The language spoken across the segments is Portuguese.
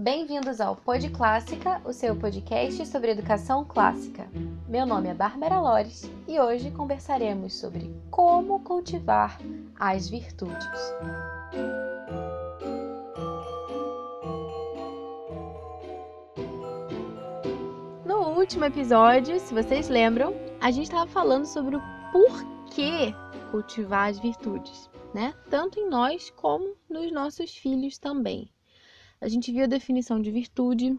Bem-vindos ao Pod Clássica, o seu podcast sobre educação clássica. Meu nome é Bárbara Lores e hoje conversaremos sobre como cultivar as virtudes. No último episódio, se vocês lembram, a gente estava falando sobre o porquê cultivar as virtudes, né? Tanto em nós como nos nossos filhos também a gente viu a definição de virtude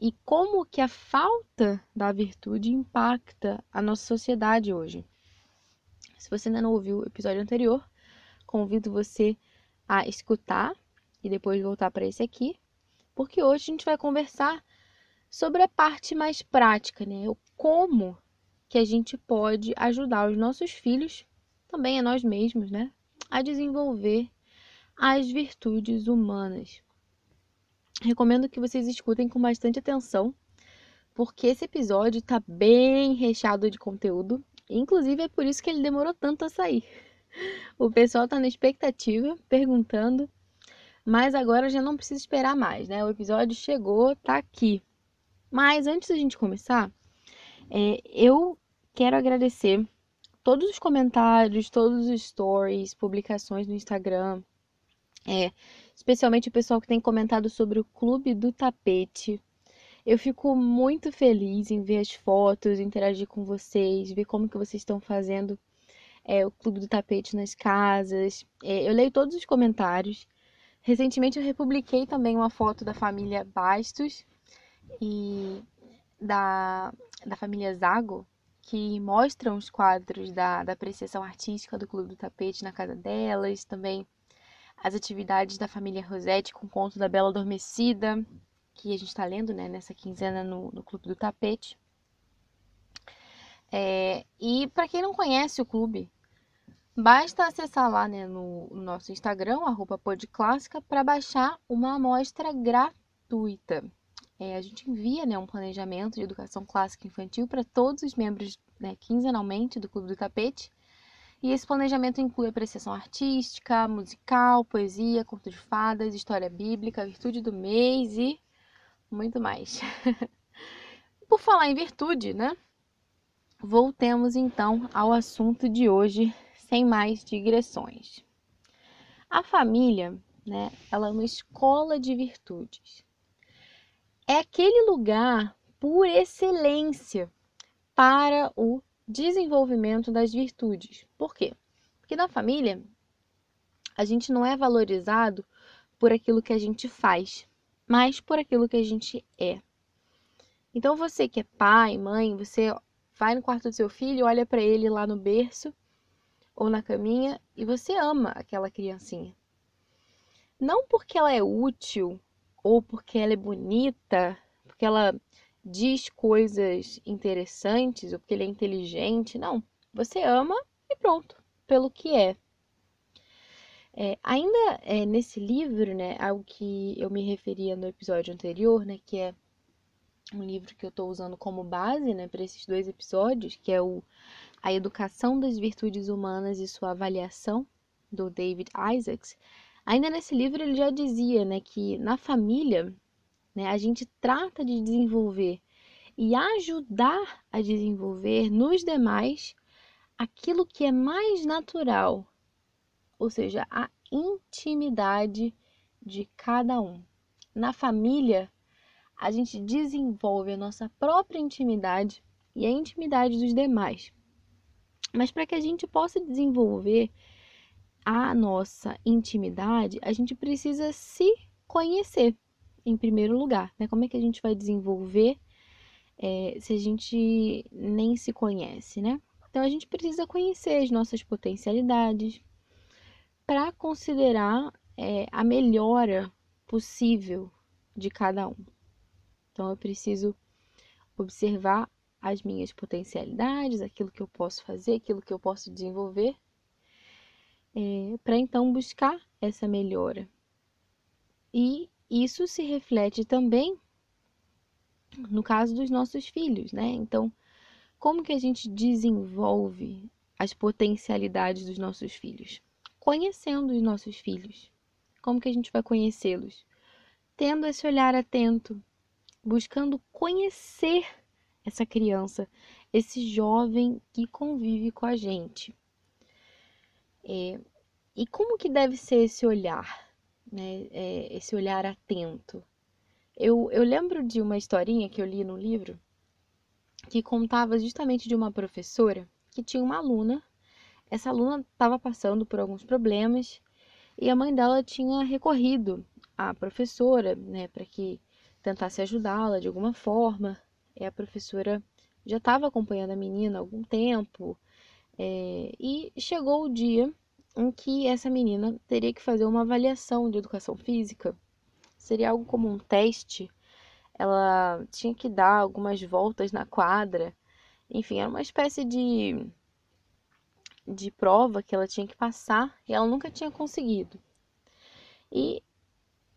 e como que a falta da virtude impacta a nossa sociedade hoje. Se você ainda não ouviu o episódio anterior, convido você a escutar e depois voltar para esse aqui, porque hoje a gente vai conversar sobre a parte mais prática, né? O como que a gente pode ajudar os nossos filhos, também a nós mesmos, né, a desenvolver as virtudes humanas. Recomendo que vocês escutem com bastante atenção, porque esse episódio está bem recheado de conteúdo. Inclusive é por isso que ele demorou tanto a sair. O pessoal está na expectativa, perguntando, mas agora já não precisa esperar mais, né? O episódio chegou, tá aqui. Mas antes da gente começar, é, eu quero agradecer todos os comentários, todos os stories, publicações no Instagram, é, especialmente o pessoal que tem comentado sobre o Clube do Tapete. Eu fico muito feliz em ver as fotos, interagir com vocês, ver como que vocês estão fazendo é, o Clube do Tapete nas casas. É, eu leio todos os comentários. Recentemente eu republiquei também uma foto da família Bastos e da, da família Zago, que mostram os quadros da, da apreciação artística do Clube do Tapete na casa delas, também as atividades da família Rosette com o conto da Bela Adormecida, que a gente está lendo né, nessa quinzena no, no Clube do Tapete. É, e para quem não conhece o clube, basta acessar lá né, no, no nosso Instagram, arroba podclássica, para baixar uma amostra gratuita. É, a gente envia né, um planejamento de educação clássica infantil para todos os membros né, quinzenalmente do Clube do Tapete. E esse planejamento inclui apreciação artística, musical, poesia, conto de fadas, história bíblica, virtude do mês e muito mais. Por falar em virtude, né? Voltemos então ao assunto de hoje, sem mais digressões. A família, né, ela é uma escola de virtudes. É aquele lugar por excelência para o desenvolvimento das virtudes. Por quê? Porque na família a gente não é valorizado por aquilo que a gente faz, mas por aquilo que a gente é. Então você que é pai, mãe, você vai no quarto do seu filho, olha para ele lá no berço ou na caminha e você ama aquela criancinha. Não porque ela é útil ou porque ela é bonita, porque ela diz coisas interessantes ou porque ele é inteligente. Não. Você ama e pronto, pelo que é. é ainda é, nesse livro, né, algo que eu me referia no episódio anterior, né, que é um livro que eu estou usando como base, né, para esses dois episódios, que é o A Educação das Virtudes Humanas e Sua Avaliação, do David Isaacs. Ainda nesse livro ele já dizia, né, que na família né? A gente trata de desenvolver e ajudar a desenvolver nos demais aquilo que é mais natural, ou seja, a intimidade de cada um. Na família, a gente desenvolve a nossa própria intimidade e a intimidade dos demais. Mas para que a gente possa desenvolver a nossa intimidade, a gente precisa se conhecer em primeiro lugar, né? Como é que a gente vai desenvolver é, se a gente nem se conhece, né? Então a gente precisa conhecer as nossas potencialidades para considerar é, a melhora possível de cada um. Então eu preciso observar as minhas potencialidades, aquilo que eu posso fazer, aquilo que eu posso desenvolver, é, para então buscar essa melhora. E isso se reflete também no caso dos nossos filhos, né? Então, como que a gente desenvolve as potencialidades dos nossos filhos? Conhecendo os nossos filhos. Como que a gente vai conhecê-los? tendo esse olhar atento, buscando conhecer essa criança, esse jovem que convive com a gente. É, e como que deve ser esse olhar, né? É, esse olhar atento? Eu, eu lembro de uma historinha que eu li no livro que contava justamente de uma professora que tinha uma aluna. Essa aluna estava passando por alguns problemas e a mãe dela tinha recorrido à professora, né, para que tentasse ajudá-la de alguma forma. E a professora já estava acompanhando a menina há algum tempo é, e chegou o dia em que essa menina teria que fazer uma avaliação de educação física. Seria algo como um teste. Ela tinha que dar algumas voltas na quadra. Enfim, era uma espécie de, de prova que ela tinha que passar e ela nunca tinha conseguido. E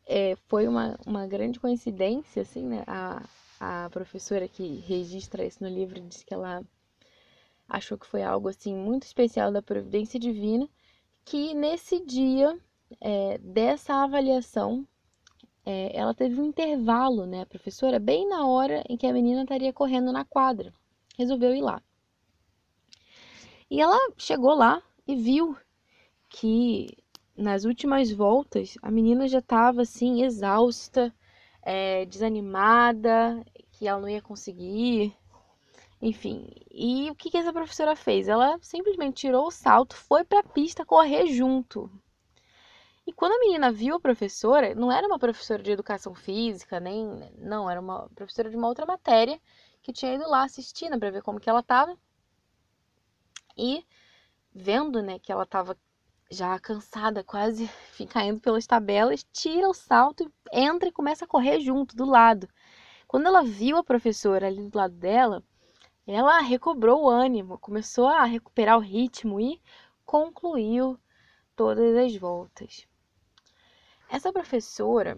é, foi uma, uma grande coincidência, assim, né? A, a professora que registra isso no livro disse que ela achou que foi algo assim muito especial da providência divina, que nesse dia é, dessa avaliação é, ela teve um intervalo, né, professora, bem na hora em que a menina estaria correndo na quadra. Resolveu ir lá. E ela chegou lá e viu que nas últimas voltas a menina já estava assim exausta, é, desanimada, que ela não ia conseguir, enfim. E o que, que essa professora fez? Ela simplesmente tirou o salto, foi para a pista correr junto. E quando a menina viu a professora, não era uma professora de educação física, nem não, era uma professora de uma outra matéria que tinha ido lá assistindo para ver como que ela estava. E vendo, né, que ela estava já cansada, quase caindo pelas tabelas, tira o salto, entra e começa a correr junto, do lado. Quando ela viu a professora ali do lado dela, ela recobrou o ânimo, começou a recuperar o ritmo e concluiu todas as voltas. Essa professora,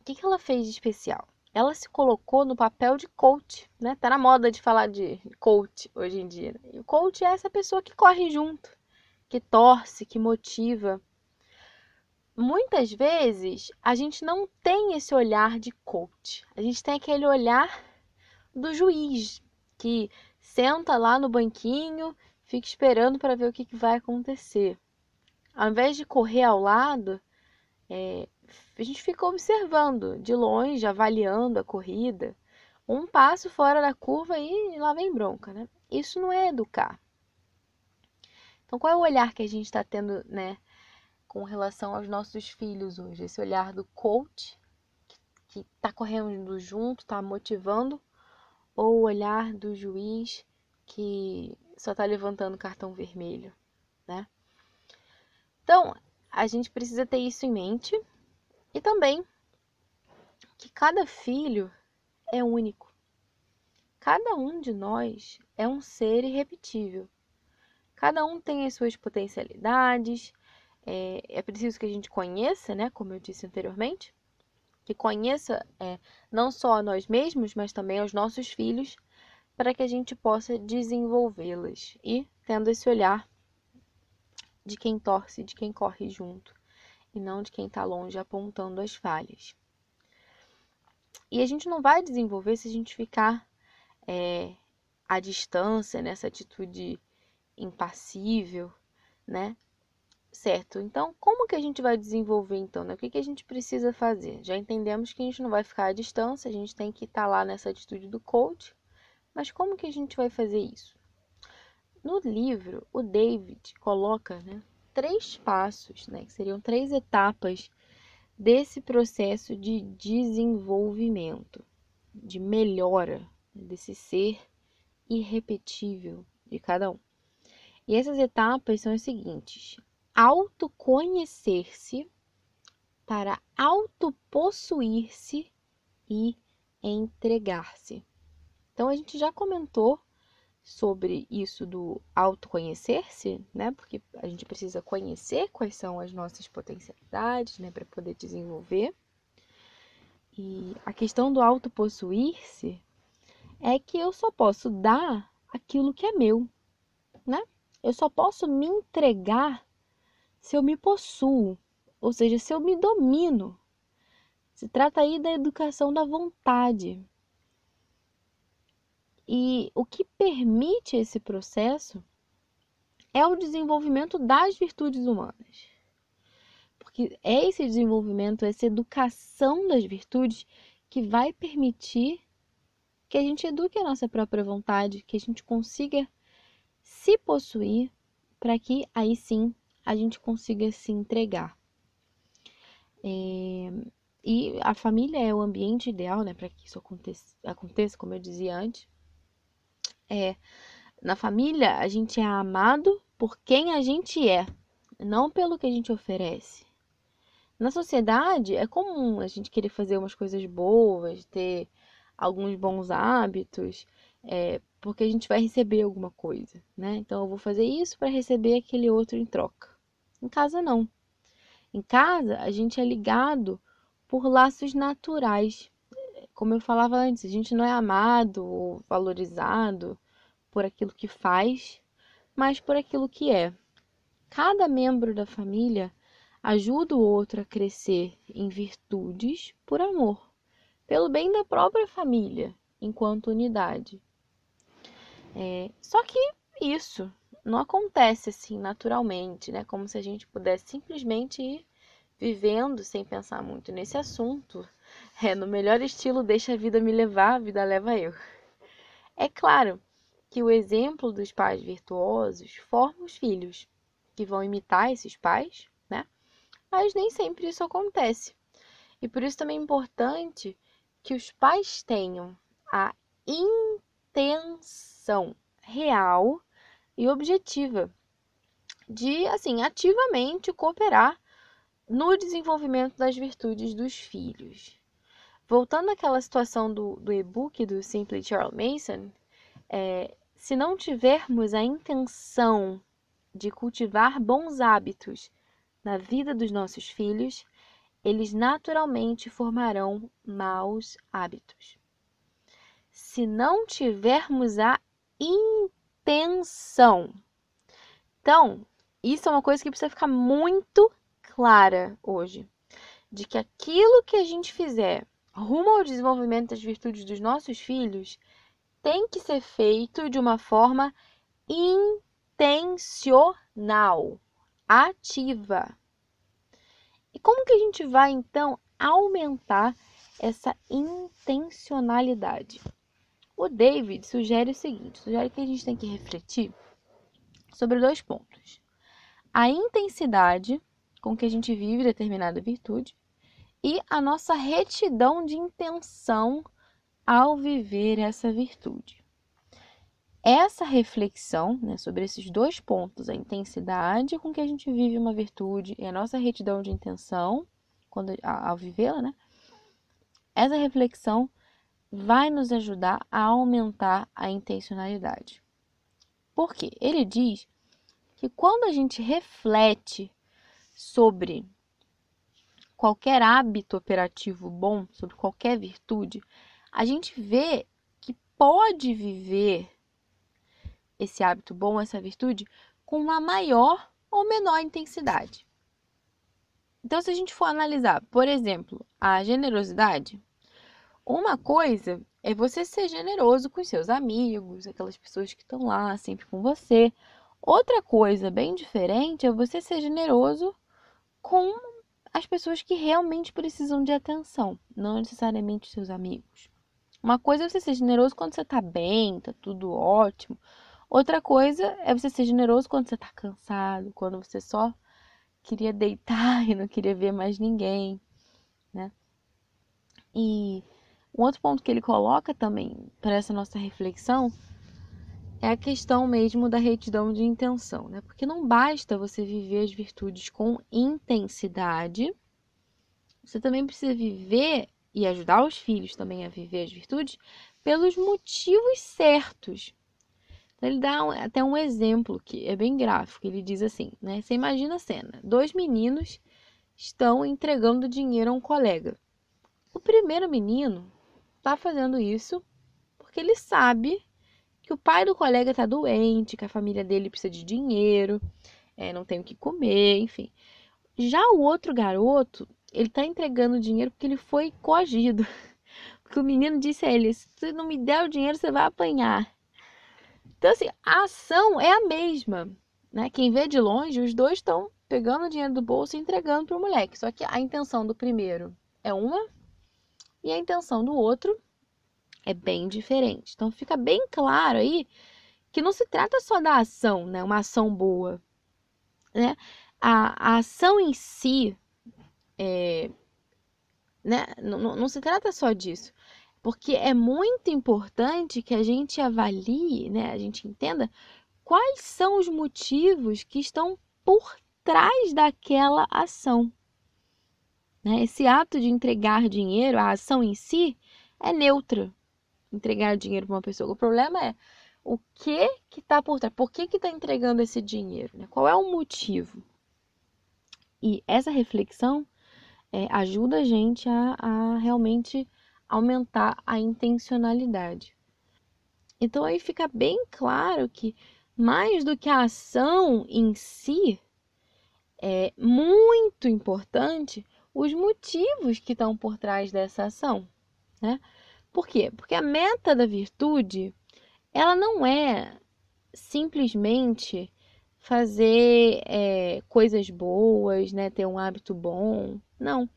o que, que ela fez de especial? Ela se colocou no papel de coach, né? Tá na moda de falar de coach hoje em dia. E o coach é essa pessoa que corre junto, que torce, que motiva. Muitas vezes a gente não tem esse olhar de coach. A gente tem aquele olhar do juiz que senta lá no banquinho, fica esperando para ver o que, que, vai acontecer. Ao invés de correr ao lado, é, a gente fica observando de longe, avaliando a corrida, um passo fora da curva e lá vem bronca, né? Isso não é educar. Então, qual é o olhar que a gente está tendo, né, com relação aos nossos filhos hoje? Esse olhar do coach, que está correndo junto, está motivando, ou o olhar do juiz que só está levantando cartão vermelho, né? Então, a gente precisa ter isso em mente e também que cada filho é único. Cada um de nós é um ser irrepetível. Cada um tem as suas potencialidades. É, é preciso que a gente conheça, né? Como eu disse anteriormente, que conheça é, não só a nós mesmos, mas também aos nossos filhos, para que a gente possa desenvolvê-las e tendo esse olhar de quem torce, de quem corre junto, e não de quem está longe apontando as falhas. E a gente não vai desenvolver se a gente ficar é, à distância, nessa atitude impassível, né? Certo, então como que a gente vai desenvolver então? Né? O que, que a gente precisa fazer? Já entendemos que a gente não vai ficar à distância, a gente tem que estar tá lá nessa atitude do coach, mas como que a gente vai fazer isso? No livro, o David coloca né, três passos, né, que seriam três etapas desse processo de desenvolvimento, de melhora desse ser irrepetível de cada um. E essas etapas são as seguintes: autoconhecer-se para autopossuir-se e entregar-se. Então a gente já comentou sobre isso do autoconhecer-se, né? Porque a gente precisa conhecer quais são as nossas potencialidades, né, para poder desenvolver. E a questão do autopossuir-se é que eu só posso dar aquilo que é meu, né? Eu só posso me entregar se eu me possuo, ou seja, se eu me domino, Se trata aí da educação da vontade. E o que permite esse processo é o desenvolvimento das virtudes humanas. Porque é esse desenvolvimento, essa educação das virtudes que vai permitir que a gente eduque a nossa própria vontade, que a gente consiga se possuir para que aí sim a gente consiga se entregar. É, e a família é o ambiente ideal, né, para que isso aconteça, aconteça, como eu dizia antes. É, na família, a gente é amado por quem a gente é, não pelo que a gente oferece. Na sociedade, é comum a gente querer fazer umas coisas boas, ter alguns bons hábitos, é, porque a gente vai receber alguma coisa, né? Então eu vou fazer isso para receber aquele outro em troca. Em casa não. Em casa a gente é ligado por laços naturais. Como eu falava antes, a gente não é amado ou valorizado por aquilo que faz, mas por aquilo que é. Cada membro da família ajuda o outro a crescer em virtudes por amor, pelo bem da própria família, enquanto unidade. É, só que isso não acontece assim naturalmente, né? Como se a gente pudesse simplesmente ir vivendo sem pensar muito nesse assunto. É, no melhor estilo, deixa a vida me levar, a vida leva eu. É claro que o exemplo dos pais virtuosos forma os filhos, que vão imitar esses pais, né? Mas nem sempre isso acontece. E por isso também é importante que os pais tenham a intenção real e objetiva de, assim, ativamente cooperar no desenvolvimento das virtudes dos filhos. Voltando àquela situação do, do e-book do Simply Charles Mason, é, se não tivermos a intenção de cultivar bons hábitos na vida dos nossos filhos, eles naturalmente formarão maus hábitos. Se não tivermos a intenção. Então, isso é uma coisa que precisa ficar muito clara hoje, de que aquilo que a gente fizer rumo ao desenvolvimento das virtudes dos nossos filhos tem que ser feito de uma forma intencional, ativa. E como que a gente vai então aumentar essa intencionalidade? O David sugere o seguinte: sugere que a gente tem que refletir sobre dois pontos. A intensidade com que a gente vive determinada virtude e a nossa retidão de intenção ao viver essa virtude. Essa reflexão né, sobre esses dois pontos, a intensidade com que a gente vive uma virtude e a nossa retidão de intenção quando, ao vivê-la, né? Essa reflexão vai nos ajudar a aumentar a intencionalidade. Por quê? Ele diz que quando a gente reflete sobre qualquer hábito operativo bom, sobre qualquer virtude, a gente vê que pode viver esse hábito bom, essa virtude, com uma maior ou menor intensidade. Então, se a gente for analisar, por exemplo, a generosidade, uma coisa é você ser generoso com seus amigos, aquelas pessoas que estão lá sempre com você. Outra coisa bem diferente é você ser generoso com as pessoas que realmente precisam de atenção, não necessariamente seus amigos. Uma coisa é você ser generoso quando você tá bem, tá tudo ótimo. Outra coisa é você ser generoso quando você tá cansado, quando você só queria deitar e não queria ver mais ninguém, né? E um outro ponto que ele coloca também para essa nossa reflexão é a questão mesmo da retidão de intenção, né? Porque não basta você viver as virtudes com intensidade, você também precisa viver e ajudar os filhos também a viver as virtudes pelos motivos certos. Então, ele dá um, até um exemplo que é bem gráfico. Ele diz assim, né? Você imagina a cena: dois meninos estão entregando dinheiro a um colega. O primeiro menino está fazendo isso porque ele sabe que o pai do colega está doente, que a família dele precisa de dinheiro, é, não tem o que comer, enfim. Já o outro garoto, ele está entregando dinheiro porque ele foi coagido. Porque o menino disse a ele: se você não me der o dinheiro, você vai apanhar. Então, assim, a ação é a mesma. Né? Quem vê de longe, os dois estão pegando o dinheiro do bolso e entregando para o moleque. Só que a intenção do primeiro é uma e a intenção do outro é bem diferente. Então fica bem claro aí que não se trata só da ação, né? Uma ação boa, né? A, a ação em si, é, né? Não, não, não se trata só disso, porque é muito importante que a gente avalie, né? A gente entenda quais são os motivos que estão por trás daquela ação. Né? Esse ato de entregar dinheiro, a ação em si, é neutra. Entregar dinheiro para uma pessoa. O problema é o que que está por trás. Por que que está entregando esse dinheiro? Né? Qual é o motivo? E essa reflexão é, ajuda a gente a, a realmente aumentar a intencionalidade. Então aí fica bem claro que mais do que a ação em si, é muito importante os motivos que estão por trás dessa ação, né? Por quê? Porque a meta da virtude, ela não é simplesmente fazer é, coisas boas, né? Ter um hábito bom. Não.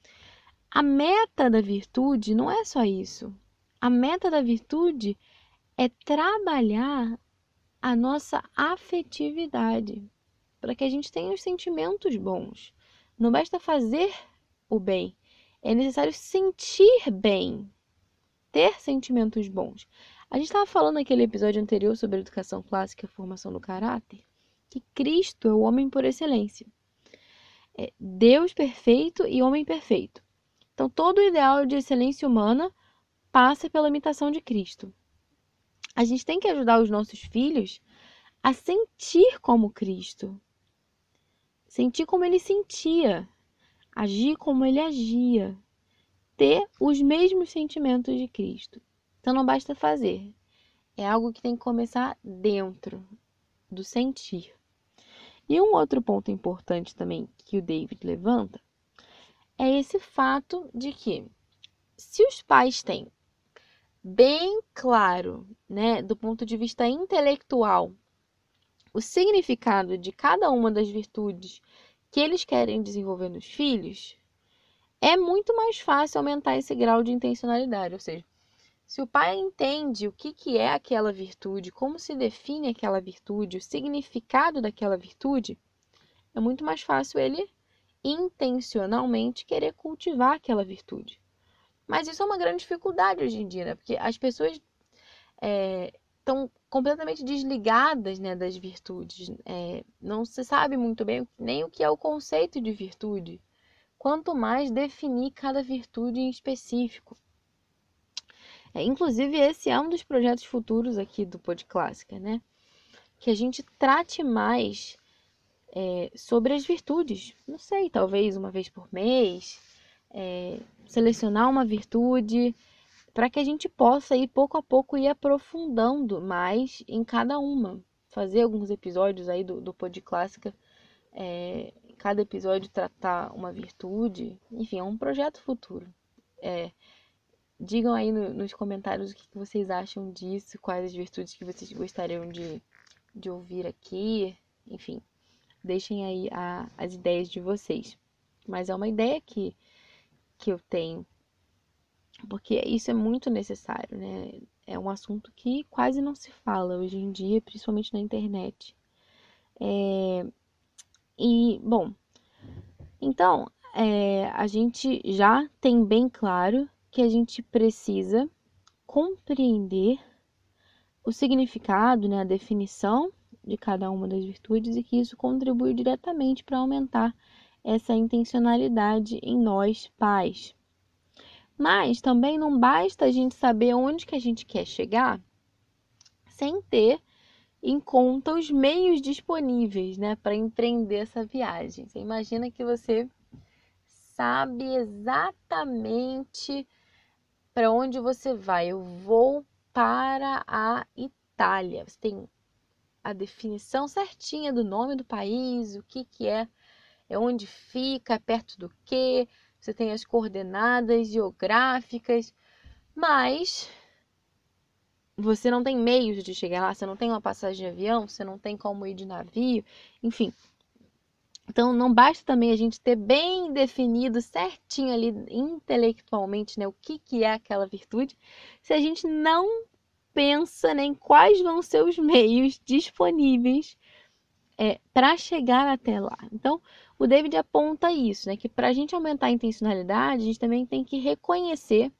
A meta da virtude não é só isso. A meta da virtude é trabalhar a nossa afetividade para que a gente tenha os sentimentos bons. Não basta fazer o bem, é necessário sentir bem, ter sentimentos bons. A gente estava falando naquele episódio anterior sobre a educação clássica e a formação do caráter, que Cristo é o homem por excelência. É Deus perfeito e homem perfeito. Então, todo o ideal de excelência humana passa pela imitação de Cristo. A gente tem que ajudar os nossos filhos a sentir como Cristo, sentir como ele sentia, agir como ele agia, ter os mesmos sentimentos de Cristo. Então não basta fazer, é algo que tem que começar dentro do sentir. E um outro ponto importante também que o David levanta é esse fato de que se os pais têm bem claro, né, do ponto de vista intelectual, o significado de cada uma das virtudes que eles querem desenvolver nos filhos, é muito mais fácil aumentar esse grau de intencionalidade. Ou seja, se o pai entende o que, que é aquela virtude, como se define aquela virtude, o significado daquela virtude, é muito mais fácil ele intencionalmente querer cultivar aquela virtude. Mas isso é uma grande dificuldade hoje em dia, né? Porque as pessoas estão completamente desligadas né, das virtudes. É, não se sabe muito bem nem o que é o conceito de virtude, quanto mais definir cada virtude em específico. É, inclusive, esse é um dos projetos futuros aqui do Pod Clássica, né? Que a gente trate mais é, sobre as virtudes. Não sei, talvez uma vez por mês, é, selecionar uma virtude para que a gente possa ir pouco a pouco ir aprofundando mais em cada uma. Fazer alguns episódios aí do, do Pod Clássica, é, cada episódio tratar uma virtude, enfim, é um projeto futuro. É, digam aí no, nos comentários o que, que, vocês acham disso, quais as virtudes que vocês gostariam de, de ouvir aqui, enfim, deixem aí a, as ideias de vocês. Mas é uma ideia que que eu tenho, porque isso é muito necessário, né? É um assunto que quase não se fala hoje em dia, principalmente na internet. É... E, bom, então, é, a gente já tem bem claro que a gente precisa compreender o significado, né, a definição de cada uma das virtudes e que isso contribui diretamente para aumentar essa intencionalidade em nós pais. Mas também não basta a gente saber onde que a gente quer chegar sem ter em conta os meios disponíveis, né, para empreender essa viagem. Você imagina que você sabe exatamente para onde você vai. Eu vou para a Itália. Você tem a definição certinha do nome do país, o que que é é onde fica, perto do que, você tem as coordenadas geográficas, mas você não tem meios de chegar lá, você não tem uma passagem de avião, você não tem como ir de navio, enfim. Então não basta também a gente ter bem definido certinho ali intelectualmente, né, o que que é aquela virtude, se a gente não pensa nem né, quais vão ser os meios disponíveis é, para chegar até lá. Então, o David aponta isso, né? Que para a gente aumentar a intencionalidade, a gente também tem que reconhecer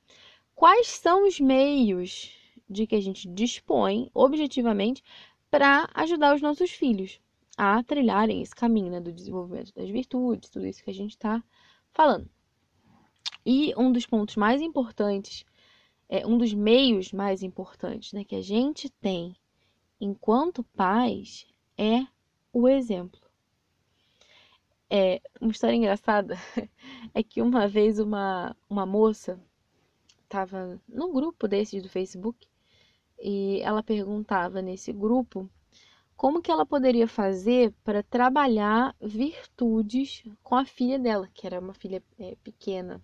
quais são os meios de que a gente dispõe objetivamente para ajudar os nossos filhos a trilharem esse caminho né, do desenvolvimento das virtudes, tudo isso que a gente está falando. E um dos pontos mais importantes, é um dos meios mais importantes né, que a gente tem enquanto pais é o exemplo. É, uma história engraçada é que uma vez uma, uma moça estava num grupo desses do Facebook e ela perguntava nesse grupo como que ela poderia fazer para trabalhar virtudes com a filha dela, que era uma filha é, pequena,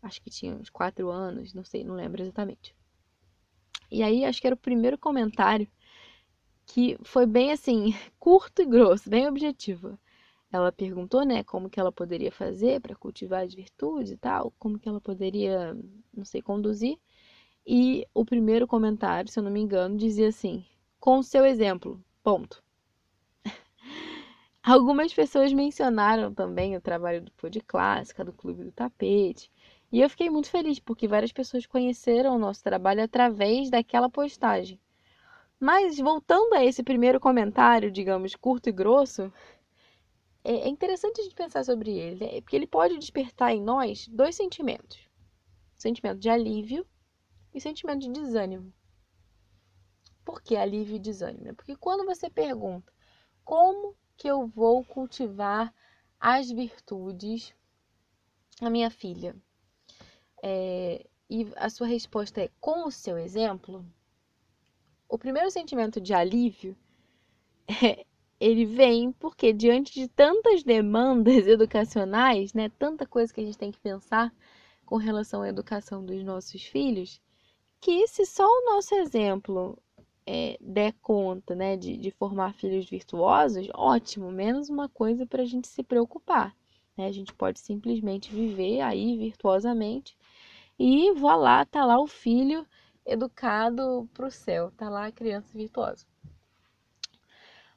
acho que tinha uns quatro anos, não sei, não lembro exatamente. E aí acho que era o primeiro comentário que foi bem assim, curto e grosso, bem objetivo. Ela perguntou, né, como que ela poderia fazer para cultivar as virtudes e tal, como que ela poderia, não sei, conduzir. E o primeiro comentário, se eu não me engano, dizia assim: com o seu exemplo, ponto. Algumas pessoas mencionaram também o trabalho do Pod Clássica, do Clube do Tapete, e eu fiquei muito feliz porque várias pessoas conheceram o nosso trabalho através daquela postagem. Mas voltando a esse primeiro comentário, digamos, curto e grosso, é, é interessante a gente pensar sobre ele, né? porque ele pode despertar em nós dois sentimentos: sentimento de alívio e sentimento de desânimo. Por que alívio e desânimo? Porque quando você pergunta como que eu vou cultivar as virtudes a minha filha, é, e a sua resposta é com o seu exemplo, o primeiro sentimento de alívio é, ele vem porque diante de tantas demandas educacionais, né, tanta coisa que a gente tem que pensar com relação à educação dos nossos filhos, que se só o nosso exemplo é, der conta, né, de, de formar filhos virtuosos, ótimo, menos uma coisa para a gente se preocupar. Né? A gente pode simplesmente viver aí virtuosamente e vá lá, tá lá o filho educado para o céu, tá lá a criança virtuosa.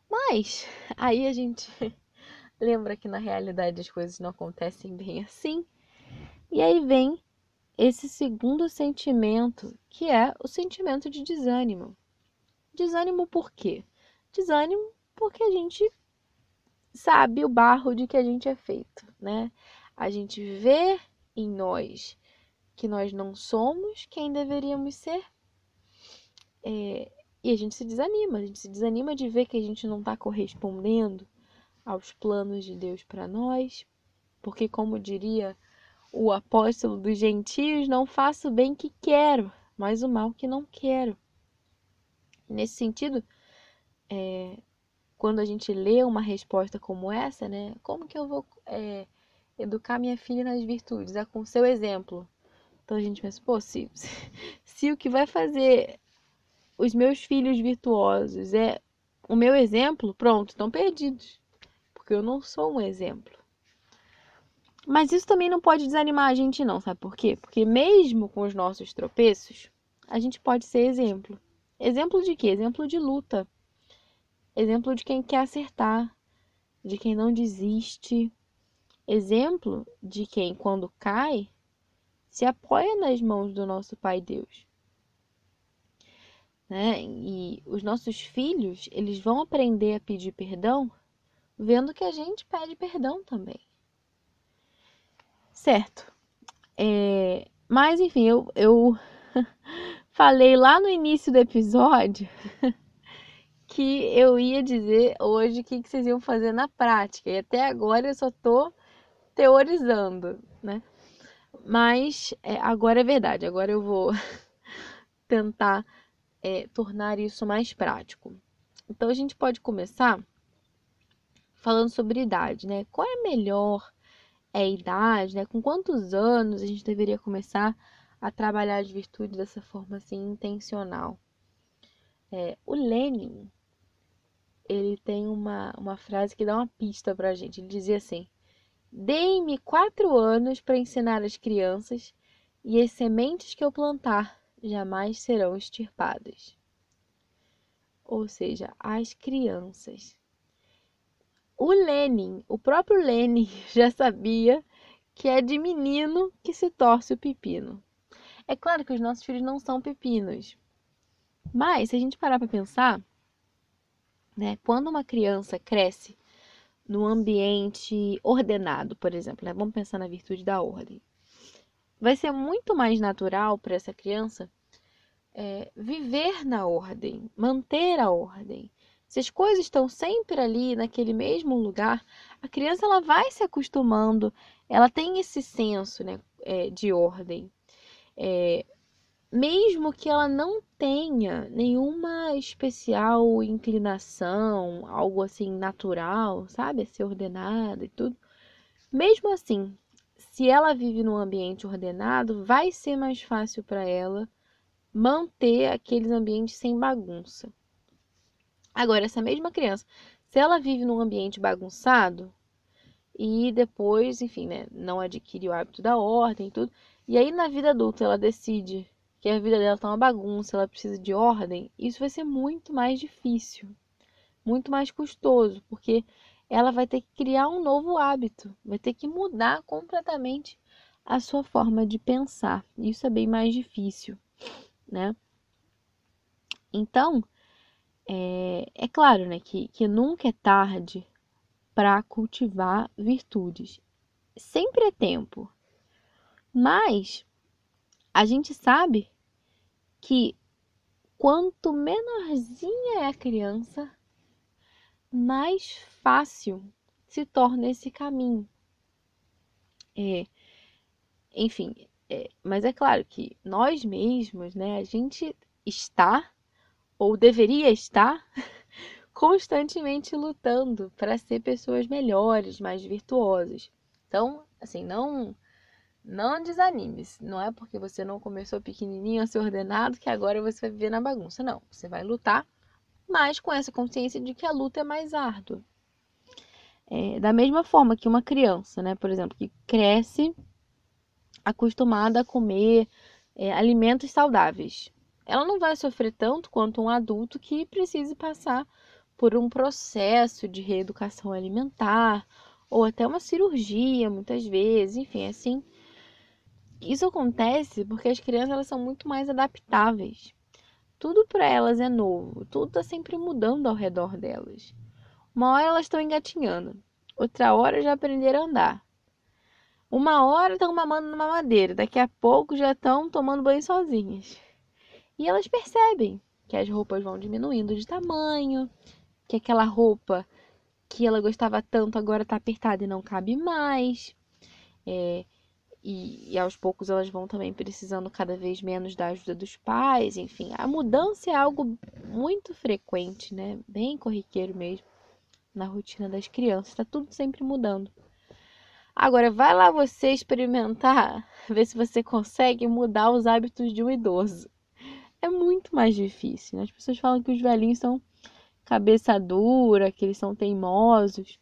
Mas aí a gente lembra que na realidade as coisas não acontecem bem assim. E aí vem esse segundo sentimento, que é o sentimento de desânimo. Desânimo por quê? Desânimo porque a gente sabe o barro de que a gente é feito, né? A gente vê em nós que nós não somos quem deveríamos ser. É, e a gente se desanima, a gente se desanima de ver que a gente não está correspondendo aos planos de Deus para nós, porque, como diria o apóstolo dos gentios, não faço o bem que quero, mas o mal que não quero. Nesse sentido, é, quando a gente lê uma resposta como essa, né? Como que eu vou é, educar minha filha nas virtudes? É com seu exemplo. Então a gente pensa, pô, se, se, se o que vai fazer os meus filhos virtuosos é o meu exemplo, pronto, estão perdidos. Porque eu não sou um exemplo. Mas isso também não pode desanimar a gente, não, sabe por quê? Porque mesmo com os nossos tropeços, a gente pode ser exemplo. Exemplo de quê? Exemplo de luta. Exemplo de quem quer acertar, de quem não desiste. Exemplo de quem, quando cai, se apoia nas mãos do nosso Pai Deus. Né? E os nossos filhos, eles vão aprender a pedir perdão vendo que a gente pede perdão também. Certo. É, mas, enfim, eu, eu falei lá no início do episódio que eu ia dizer hoje o que, que vocês iam fazer na prática. E até agora eu só tô teorizando, né? Mas é, agora é verdade, agora eu vou tentar é, tornar isso mais prático. Então a gente pode começar falando sobre idade, né? Qual é a melhor é a idade, né? Com quantos anos a gente deveria começar a trabalhar as virtudes dessa forma assim intencional? É, o Lenin, ele tem uma, uma frase que dá uma pista pra gente. Ele dizia assim: Deem-me quatro anos para ensinar as crianças, e as sementes que eu plantar jamais serão extirpadas. Ou seja, as crianças. O Lenin, o próprio Lenin, já sabia que é de menino que se torce o pepino. É claro que os nossos filhos não são pepinos, mas se a gente parar para pensar, né, quando uma criança cresce no ambiente ordenado, por exemplo, né, vamos pensar na virtude da ordem, vai ser muito mais natural para essa criança é, viver na ordem, manter a ordem. Se as coisas estão sempre ali naquele mesmo lugar, a criança ela vai se acostumando, ela tem esse senso né, é, de ordem. É, mesmo que ela não tenha nenhuma especial inclinação, algo assim natural, sabe, a ser ordenada e tudo, mesmo assim, se ela vive num ambiente ordenado, vai ser mais fácil para ela manter aqueles ambientes sem bagunça. Agora, essa mesma criança, se ela vive num ambiente bagunçado e depois, enfim, né, não adquire o hábito da ordem e tudo, e aí na vida adulta ela decide que a vida dela tá uma bagunça, ela precisa de ordem, isso vai ser muito mais difícil, muito mais custoso, porque ela vai ter que criar um novo hábito, vai ter que mudar completamente a sua forma de pensar. Isso é bem mais difícil, né? Então, é, é claro, né, que, que nunca é tarde para cultivar virtudes. Sempre é tempo. Mas a gente sabe que quanto menorzinha é a criança, mais fácil se torna esse caminho. É, enfim, é, mas é claro que nós mesmos, né, a gente está ou deveria estar constantemente lutando para ser pessoas melhores, mais virtuosas. Então, assim, não não desanime. Não é porque você não começou pequenininho a ser ordenado que agora você vai viver na bagunça. Não, você vai lutar, mas com essa consciência de que a luta é mais árdua. É, da mesma forma que uma criança, né, por exemplo, que cresce acostumada a comer é, alimentos saudáveis, ela não vai sofrer tanto quanto um adulto que precise passar por um processo de reeducação alimentar ou até uma cirurgia, muitas vezes, enfim, assim isso acontece porque as crianças elas são muito mais adaptáveis. Tudo para elas é novo, tudo está sempre mudando ao redor delas. Uma hora elas estão engatinhando, outra hora já aprenderam a andar. Uma hora estão mamando numa madeira, daqui a pouco já estão tomando banho sozinhas. E elas percebem que as roupas vão diminuindo de tamanho, que aquela roupa que ela gostava tanto agora está apertada e não cabe mais. É, e, e, aos poucos elas vão também precisando cada vez menos da ajuda dos pais, enfim, a mudança é algo muito frequente, né? Bem corriqueiro mesmo na rotina das crianças, está tudo sempre mudando. Agora, vai lá você experimentar, ver se você consegue mudar os hábitos de um idoso. É muito mais difícil. Né? As pessoas falam que os velhinhos são cabeça dura, que eles são teimosos.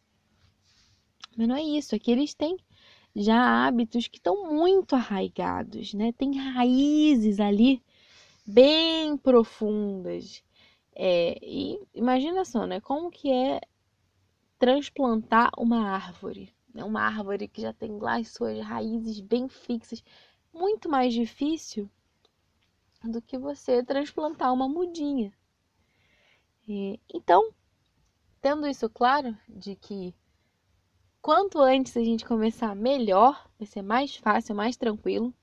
Mas não é isso, é que eles têm já hábitos que estão muito arraigados, né? Tem raízes ali bem profundas. É, e imagina só, né? Como que é transplantar uma árvore, né? Uma árvore que já tem lá as suas raízes bem fixas, muito mais difícil do que você transplantar uma mudinha. É, então, tendo isso claro de que quanto antes a gente começar, melhor, vai ser mais fácil, mais tranquilo.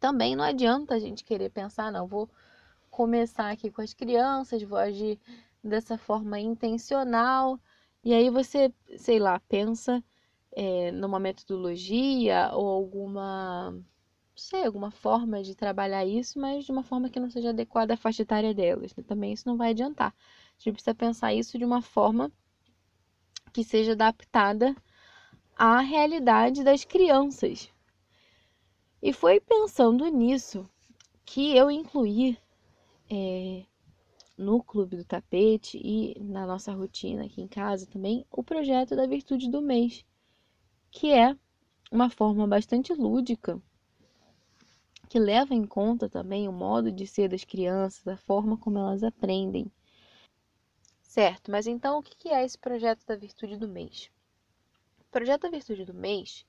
Também não adianta a gente querer pensar, não, vou começar aqui com as crianças, vou agir dessa forma intencional. E aí você, sei lá, pensa é, numa metodologia ou alguma, não sei, alguma forma de trabalhar isso, mas de uma forma que não seja adequada à faixa etária delas. Né? Também isso não vai adiantar. A gente precisa pensar isso de uma forma que seja adaptada à realidade das crianças. E foi pensando nisso que eu incluí é, no Clube do Tapete e na nossa rotina aqui em casa também o projeto da Virtude do Mês, que é uma forma bastante lúdica que leva em conta também o modo de ser das crianças, a forma como elas aprendem. Certo, mas então o que é esse projeto da Virtude do Mês? O projeto da Virtude do Mês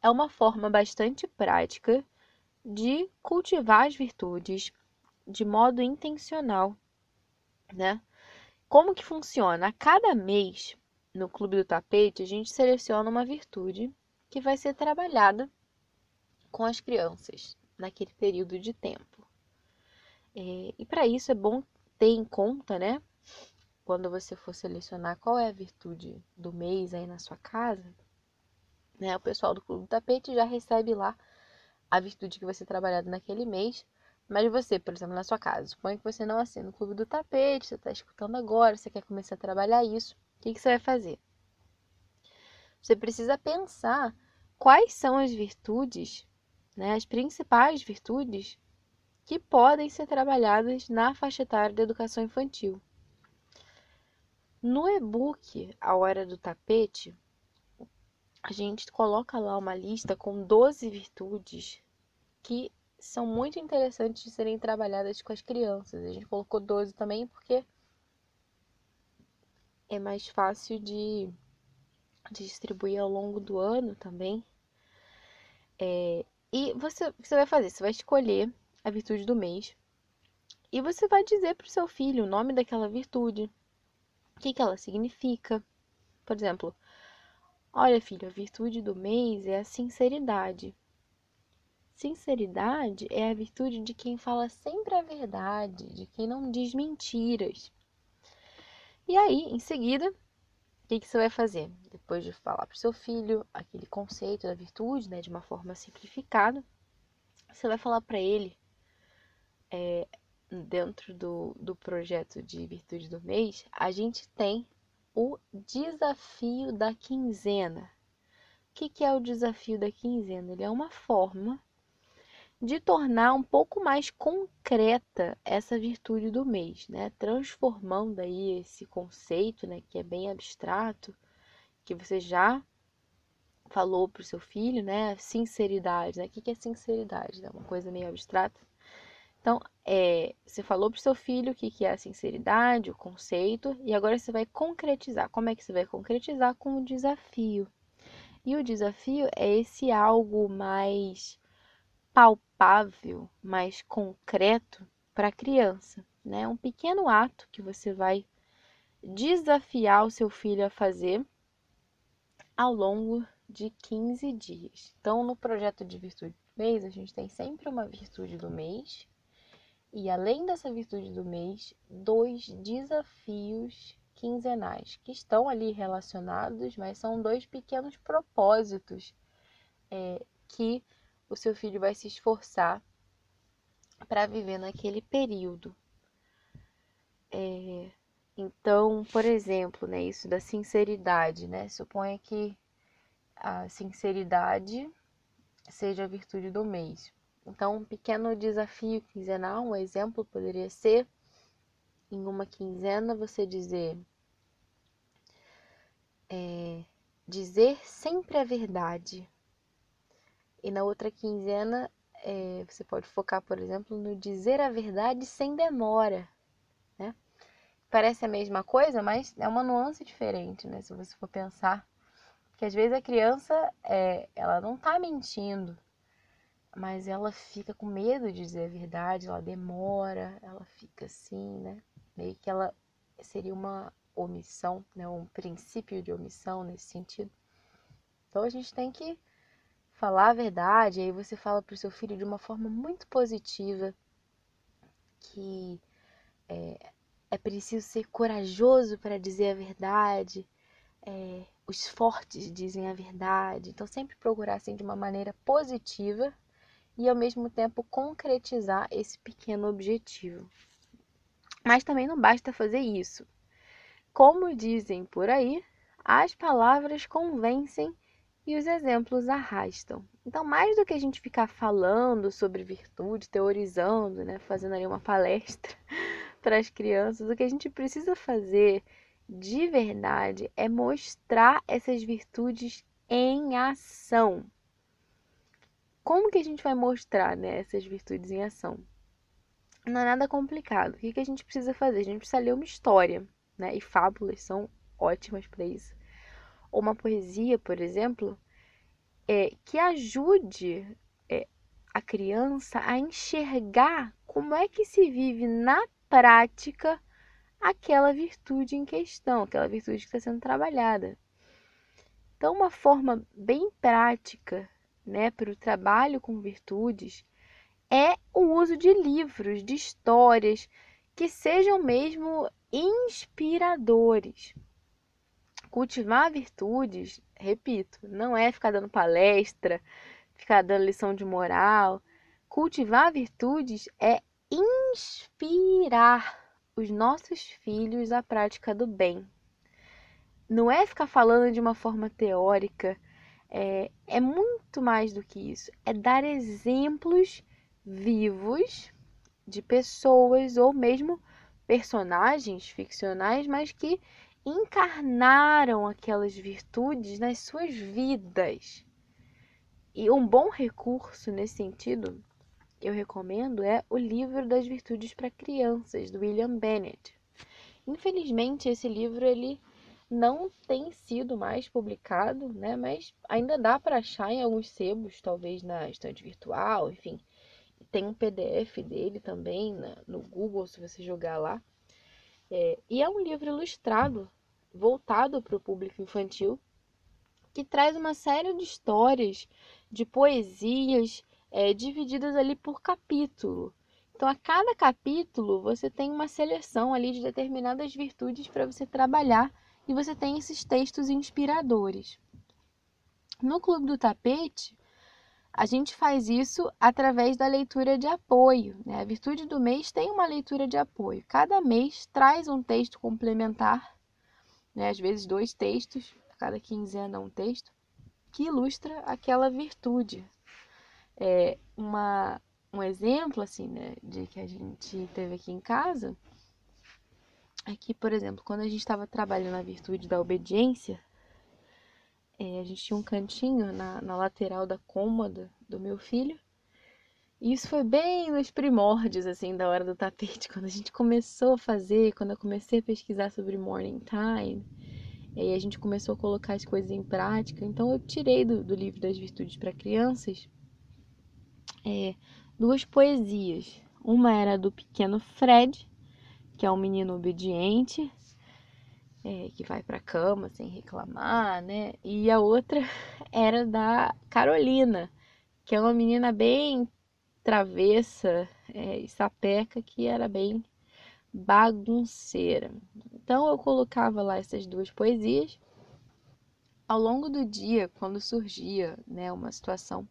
é uma forma bastante prática de cultivar as virtudes de modo intencional, né? Como que funciona? A cada mês, no Clube do Tapete, a gente seleciona uma virtude que vai ser trabalhada com as crianças naquele período de tempo. É, e para isso é bom ter em conta, né? Quando você for selecionar qual é a virtude do mês aí na sua casa, né? O pessoal do Clube do Tapete já recebe lá a virtude que vai ser trabalhada naquele mês. Mas você, por exemplo, na sua casa, suponha que você não assina o Clube do Tapete, você está escutando agora, você quer começar a trabalhar isso, o que, que você vai fazer? Você precisa pensar quais são as virtudes né, as principais virtudes que podem ser trabalhadas na faixa etária da educação infantil. No e-book A Hora do Tapete, a gente coloca lá uma lista com 12 virtudes que são muito interessantes de serem trabalhadas com as crianças. A gente colocou 12 também porque é mais fácil de distribuir ao longo do ano também. É, e você, você vai fazer? Você vai escolher a virtude do mês e você vai dizer para o seu filho o nome daquela virtude, o que, que ela significa. Por exemplo, olha, filho, a virtude do mês é a sinceridade. Sinceridade é a virtude de quem fala sempre a verdade, de quem não diz mentiras. E aí, em seguida, que, que você vai fazer? Depois de falar para o seu filho aquele conceito da virtude, né, de uma forma simplificada, você vai falar para ele, é, dentro do, do projeto de virtude do mês, a gente tem o desafio da quinzena. O que, que é o desafio da quinzena? Ele é uma forma de tornar um pouco mais concreta essa virtude do mês, né? Transformando aí esse conceito, né, que é bem abstrato, que você já falou para o seu filho, né? Sinceridade, né? O que é sinceridade? É uma coisa meio abstrata. Então, é, você falou para o seu filho o que é a sinceridade, o conceito, e agora você vai concretizar. Como é que você vai concretizar? Com o desafio. E o desafio é esse algo mais palpável, mais concreto para a criança, né? Um pequeno ato que você vai desafiar o seu filho a fazer ao longo de 15 dias. Então, no projeto de virtude do mês, a gente tem sempre uma virtude do mês e além dessa virtude do mês, dois desafios quinzenais que estão ali relacionados, mas são dois pequenos propósitos é, que o seu filho vai se esforçar para viver naquele período. É, então, por exemplo, né, isso da sinceridade, né? Suponha que a sinceridade seja a virtude do mês. Então, um pequeno desafio quinzenal, um exemplo poderia ser em uma quinzena você dizer é, dizer sempre a verdade e na outra quinzena, é, você pode focar, por exemplo, no dizer a verdade sem demora, né? Parece a mesma coisa, mas é uma nuance diferente, né? Se você for pensar. Que às vezes a criança, é, ela não tá mentindo, mas ela fica com medo de dizer a verdade, ela demora, ela fica assim, né? Meio que ela seria uma omissão, né? Um princípio de omissão nesse sentido. Então a gente tem que falar a verdade, aí você fala para o seu filho de uma forma muito positiva que é, é preciso ser corajoso para dizer a verdade, é, os fortes dizem a verdade. Então, sempre procurar assim de uma maneira positiva e ao mesmo tempo concretizar esse pequeno objetivo. Mas também não basta fazer isso. Como dizem por aí, as palavras convencem e os exemplos arrastam. Então, mais do que a gente ficar falando sobre virtude, teorizando, né, fazendo ali uma palestra para as crianças, o que a gente precisa fazer de verdade é mostrar essas virtudes em ação. Como que a gente vai mostrar né, essas virtudes em ação? Não é nada complicado. O que, que a gente precisa fazer? A gente precisa ler uma história, né? E fábulas são ótimas para isso. Ou uma poesia, por exemplo, é, que ajude é, a criança a enxergar como é que se vive na prática aquela virtude em questão, aquela virtude que está sendo trabalhada. Então, uma forma bem prática né, para o trabalho com virtudes é o uso de livros, de histórias que sejam mesmo inspiradores. Cultivar virtudes, repito, não é ficar dando palestra, ficar dando lição de moral. Cultivar virtudes é inspirar os nossos filhos à prática do bem. Não é ficar falando de uma forma teórica, é, é muito mais do que isso. É dar exemplos vivos de pessoas ou mesmo personagens ficcionais, mas que encarnaram aquelas virtudes nas suas vidas. E um bom recurso nesse sentido, eu recomendo, é o livro das virtudes para crianças, do William Bennett. Infelizmente, esse livro ele não tem sido mais publicado, né? Mas ainda dá para achar em alguns sebos, talvez na estante virtual, enfim. Tem um PDF dele também no Google, se você jogar lá. É, e é um livro ilustrado, voltado para o público infantil, que traz uma série de histórias, de poesias, é, divididas ali por capítulo. Então, a cada capítulo, você tem uma seleção ali de determinadas virtudes para você trabalhar e você tem esses textos inspiradores. No Clube do Tapete, a gente faz isso através da leitura de apoio. Né? A Virtude do Mês tem uma leitura de apoio. Cada mês traz um texto complementar, né? às vezes dois textos, cada quinzena um texto, que ilustra aquela virtude. É uma, um exemplo assim, né, de que a gente teve aqui em casa é que, por exemplo, quando a gente estava trabalhando a virtude da obediência, é, a gente tinha um cantinho na, na lateral da cômoda do meu filho. E isso foi bem nos primórdios, assim, da hora do tapete, quando a gente começou a fazer, quando eu comecei a pesquisar sobre morning time. E aí a gente começou a colocar as coisas em prática. Então eu tirei do, do livro das virtudes para crianças é, duas poesias. Uma era do pequeno Fred, que é um menino obediente, é, que vai para cama sem reclamar, né? E a outra era da Carolina, que é uma menina bem travessa é, e sapeca, que era bem bagunceira. Então eu colocava lá essas duas poesias. Ao longo do dia, quando surgia né, uma situação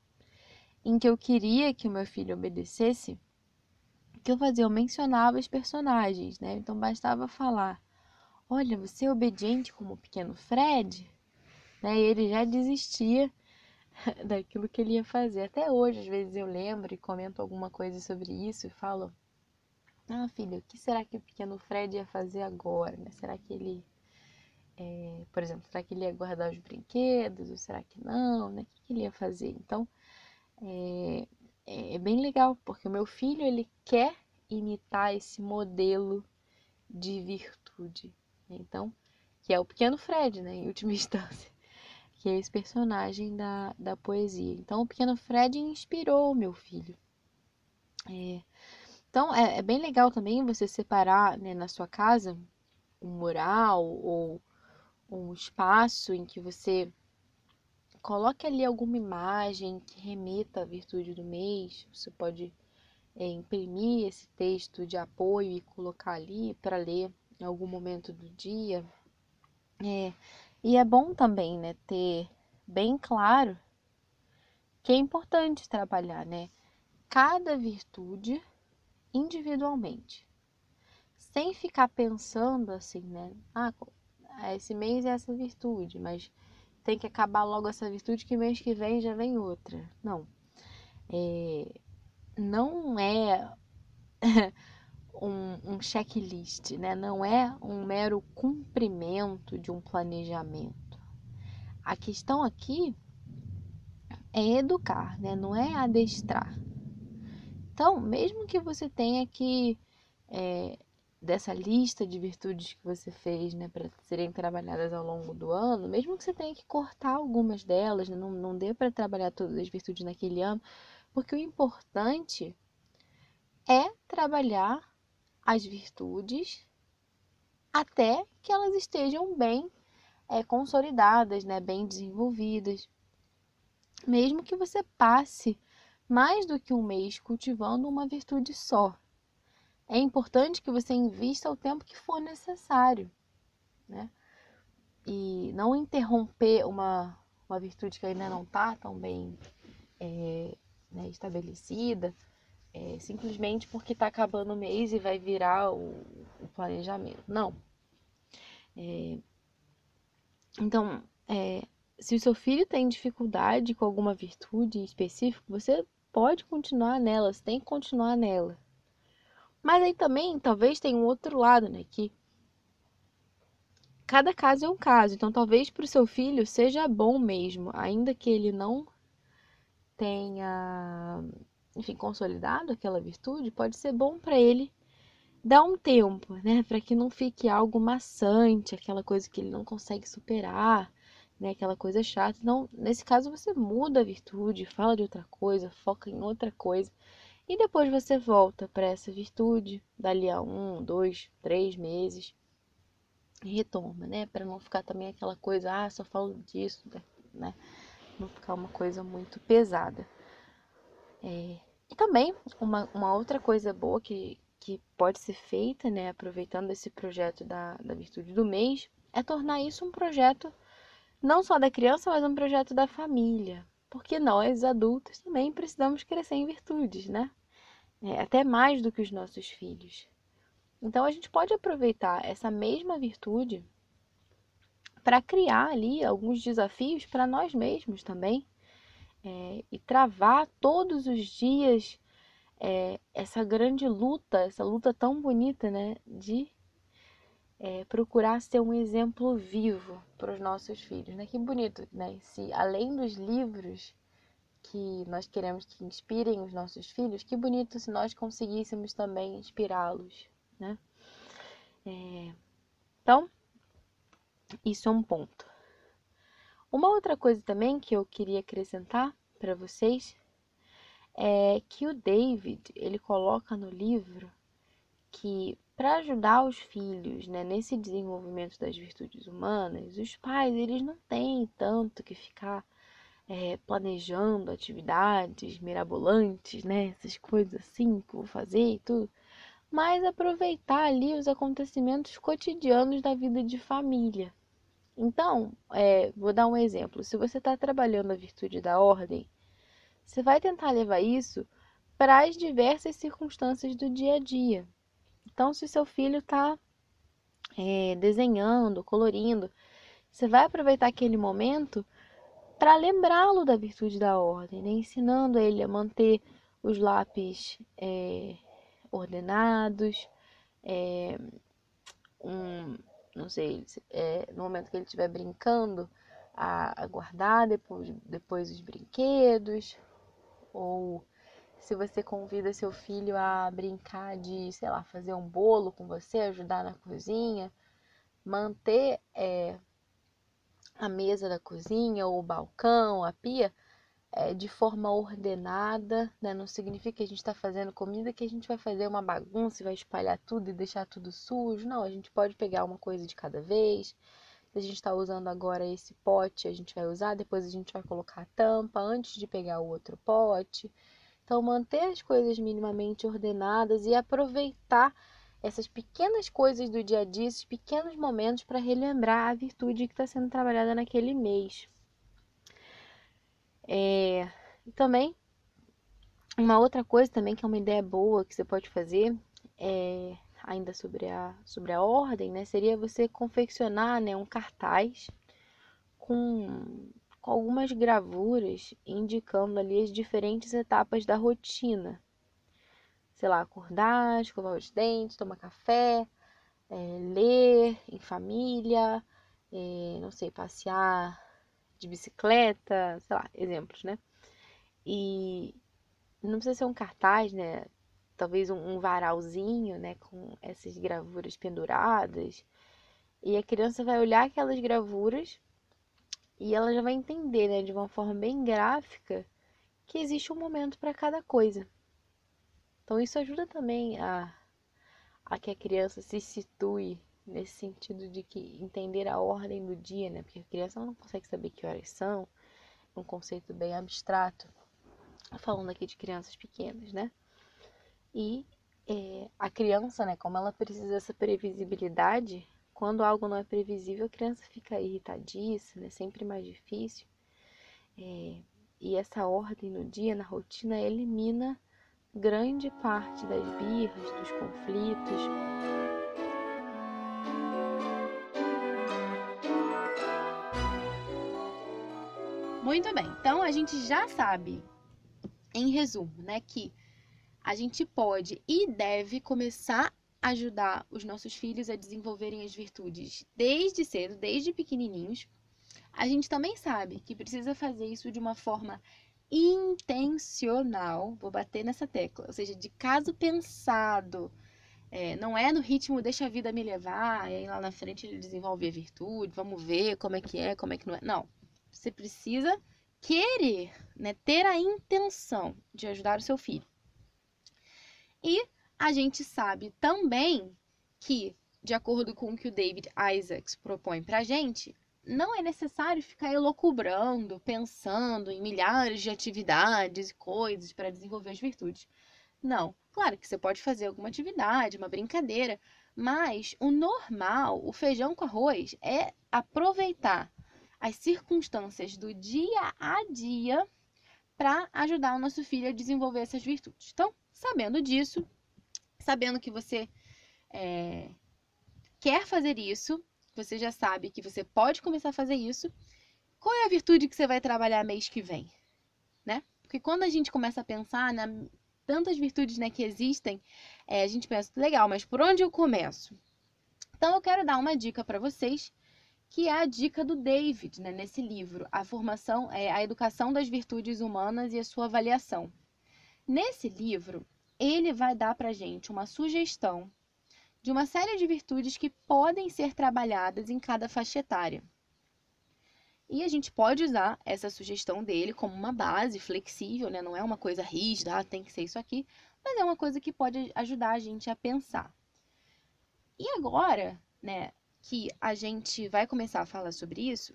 em que eu queria que o meu filho obedecesse, que eu fazia? Eu mencionava os personagens, né? Então bastava falar: Olha, você é obediente como o pequeno Fred? Né? E ele já desistia daquilo que ele ia fazer. Até hoje, às vezes, eu lembro e comento alguma coisa sobre isso e falo: Ah, filho, o que será que o pequeno Fred ia fazer agora? Né? Será que ele. É, por exemplo, será que ele ia guardar os brinquedos ou será que não? Né? O que, que ele ia fazer? Então, é, é, é bem legal, porque o meu filho ele quer imitar esse modelo de virtude. Então, que é o pequeno Fred, né, em última instância, que é esse personagem da, da poesia. Então, o pequeno Fred inspirou o meu filho. É, então, é, é, bem legal também você separar né, na sua casa um mural ou um espaço em que você Coloque ali alguma imagem que remeta à virtude do mês. Você pode é, imprimir esse texto de apoio e colocar ali para ler em algum momento do dia. É, e é bom também, né, ter bem claro que é importante trabalhar, né, cada virtude individualmente, sem ficar pensando assim, né, ah, esse mês é essa virtude, mas tem que acabar logo essa virtude que mês que vem já vem outra. Não. É, não é um, um checklist, né? Não é um mero cumprimento de um planejamento. A questão aqui é educar, né? Não é adestrar. Então, mesmo que você tenha que é, dessa lista de virtudes que você fez, né, para serem trabalhadas ao longo do ano, mesmo que você tenha que cortar algumas delas, né, não, não dê para trabalhar todas as virtudes naquele ano, porque o importante é trabalhar as virtudes até que elas estejam bem é, consolidadas, né, bem desenvolvidas. Mesmo que você passe mais do que um mês cultivando uma virtude só, é importante que você invista o tempo que for necessário, né? E não interromper uma, uma virtude que ainda não está tão bem é, né, estabelecida, é, simplesmente porque está acabando o mês e vai virar o, o planejamento. Não. É, então, é, se o seu filho tem dificuldade com alguma virtude específica, você pode continuar nela, você tem que continuar nela. Mas aí também, talvez tenha um outro lado, né? Que cada caso é um caso. Então, talvez para o seu filho seja bom mesmo, ainda que ele não tenha, enfim, consolidado aquela virtude, pode ser bom para ele dar um tempo, né? Para que não fique algo maçante, aquela coisa que ele não consegue superar, né? Aquela coisa chata. Então, nesse caso, você muda a virtude, fala de outra coisa, foca em outra coisa. E depois você volta para essa virtude, dali a um, dois, três meses, e retoma, né? Para não ficar também aquela coisa, ah, só falo disso, né? Não ficar uma coisa muito pesada. É... E também, uma, uma outra coisa boa que, que pode ser feita, né, aproveitando esse projeto da, da virtude do mês, é tornar isso um projeto não só da criança, mas um projeto da família. Porque nós, adultos, também precisamos crescer em virtudes, né? É, até mais do que os nossos filhos. Então a gente pode aproveitar essa mesma virtude para criar ali alguns desafios para nós mesmos também é, e travar todos os dias é, essa grande luta, essa luta tão bonita, né, de é, procurar ser um exemplo vivo para os nossos filhos, né? Que bonito, né? Se além dos livros que nós queremos que inspirem os nossos filhos, que bonito se nós conseguíssemos também inspirá-los, né? É... Então, isso é um ponto. Uma outra coisa também que eu queria acrescentar para vocês é que o David ele coloca no livro que para ajudar os filhos né, nesse desenvolvimento das virtudes humanas, os pais eles não têm tanto que ficar é, planejando atividades mirabolantes, né? Essas coisas assim que vou fazer e tudo. Mas aproveitar ali os acontecimentos cotidianos da vida de família. Então, é, vou dar um exemplo. Se você está trabalhando a virtude da ordem, você vai tentar levar isso para as diversas circunstâncias do dia a dia. Então, se seu filho está é, desenhando, colorindo, você vai aproveitar aquele momento para lembrá-lo da virtude da ordem, né? ensinando ele a manter os lápis é, ordenados, é, um, não sei, é, no momento que ele estiver brincando, a, a, guardar depois, depois os brinquedos, ou se você convida seu filho a brincar de, sei lá, fazer um bolo com você, ajudar na cozinha, manter é, a mesa da cozinha, ou o balcão, a pia, é, de forma ordenada, né? Não significa que a gente está fazendo comida que a gente vai fazer uma bagunça e vai espalhar tudo e deixar tudo sujo. Não, a gente pode pegar uma coisa de cada vez. Se a gente está usando agora esse pote, a gente vai usar, depois a gente vai colocar a tampa antes de pegar o outro pote. Então, manter as coisas minimamente ordenadas e aproveitar essas pequenas coisas do dia a dia, esses pequenos momentos para relembrar a virtude que está sendo trabalhada naquele mês. É, e também, uma outra coisa também que é uma ideia boa que você pode fazer, é, ainda sobre a, sobre a ordem, né, seria você confeccionar né, um cartaz com, com algumas gravuras indicando ali as diferentes etapas da rotina. Sei lá, acordar, escovar os dentes, tomar café, é, ler em família, é, não sei, passear de bicicleta, sei lá, exemplos, né? E não precisa ser um cartaz, né? Talvez um, um varalzinho, né? Com essas gravuras penduradas. E a criança vai olhar aquelas gravuras e ela já vai entender, né? De uma forma bem gráfica, que existe um momento para cada coisa. Então isso ajuda também a, a que a criança se situe nesse sentido de que entender a ordem do dia, né? Porque a criança não consegue saber que horas são, um conceito bem abstrato, falando aqui de crianças pequenas, né? E é, a criança, né, como ela precisa dessa previsibilidade, quando algo não é previsível, a criança fica irritadíssima, é sempre mais difícil. É, e essa ordem no dia, na rotina, elimina grande parte das birras, dos conflitos. Muito bem, então a gente já sabe, em resumo, né, que a gente pode e deve começar a ajudar os nossos filhos a desenvolverem as virtudes desde cedo, desde pequenininhos. A gente também sabe que precisa fazer isso de uma forma intencional, vou bater nessa tecla, ou seja, de caso pensado. É, não é no ritmo deixa a vida me levar, e aí lá na frente ele desenvolve a virtude, vamos ver como é que é, como é que não é. Não. Você precisa querer, né, ter a intenção de ajudar o seu filho. E a gente sabe também que, de acordo com o que o David Isaacs propõe para a gente, não é necessário ficar elocubrando, pensando em milhares de atividades e coisas para desenvolver as virtudes. Não. Claro que você pode fazer alguma atividade, uma brincadeira, mas o normal, o feijão com arroz, é aproveitar as circunstâncias do dia a dia para ajudar o nosso filho a desenvolver essas virtudes. Então, sabendo disso, sabendo que você é, quer fazer isso, você já sabe que você pode começar a fazer isso. Qual é a virtude que você vai trabalhar mês que vem, né? Porque quando a gente começa a pensar na tantas virtudes né, que existem, é, a gente pensa, legal, mas por onde eu começo? Então eu quero dar uma dica para vocês que é a dica do David, né, nesse livro, a formação, é, a educação das virtudes humanas e a sua avaliação. Nesse livro, ele vai dar para gente uma sugestão de uma série de virtudes que podem ser trabalhadas em cada faixa etária. E a gente pode usar essa sugestão dele como uma base flexível, né? não é uma coisa rígida, ah, tem que ser isso aqui, mas é uma coisa que pode ajudar a gente a pensar. E agora, né, que a gente vai começar a falar sobre isso,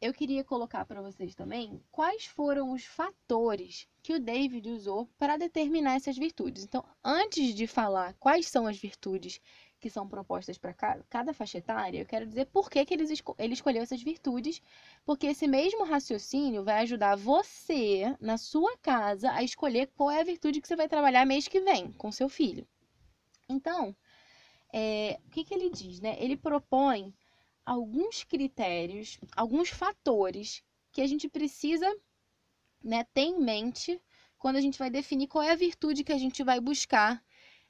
eu queria colocar para vocês também quais foram os fatores que o David usou para determinar essas virtudes. Então, antes de falar quais são as virtudes que são propostas para cada faixa etária, eu quero dizer por que, que ele, esco ele escolheu essas virtudes, porque esse mesmo raciocínio vai ajudar você, na sua casa, a escolher qual é a virtude que você vai trabalhar mês que vem com seu filho. Então, é, o que, que ele diz? Né? Ele propõe alguns critérios, alguns fatores que a gente precisa né, ter em mente quando a gente vai definir qual é a virtude que a gente vai buscar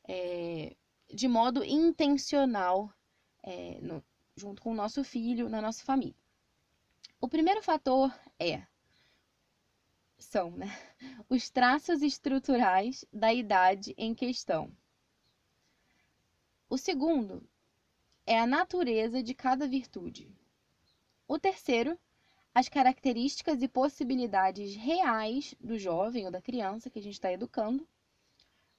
é, de modo intencional é, no, junto com o nosso filho, na nossa família. O primeiro fator é são né, os traços estruturais da idade em questão. O segundo é a natureza de cada virtude. O terceiro, as características e possibilidades reais do jovem ou da criança que a gente está educando.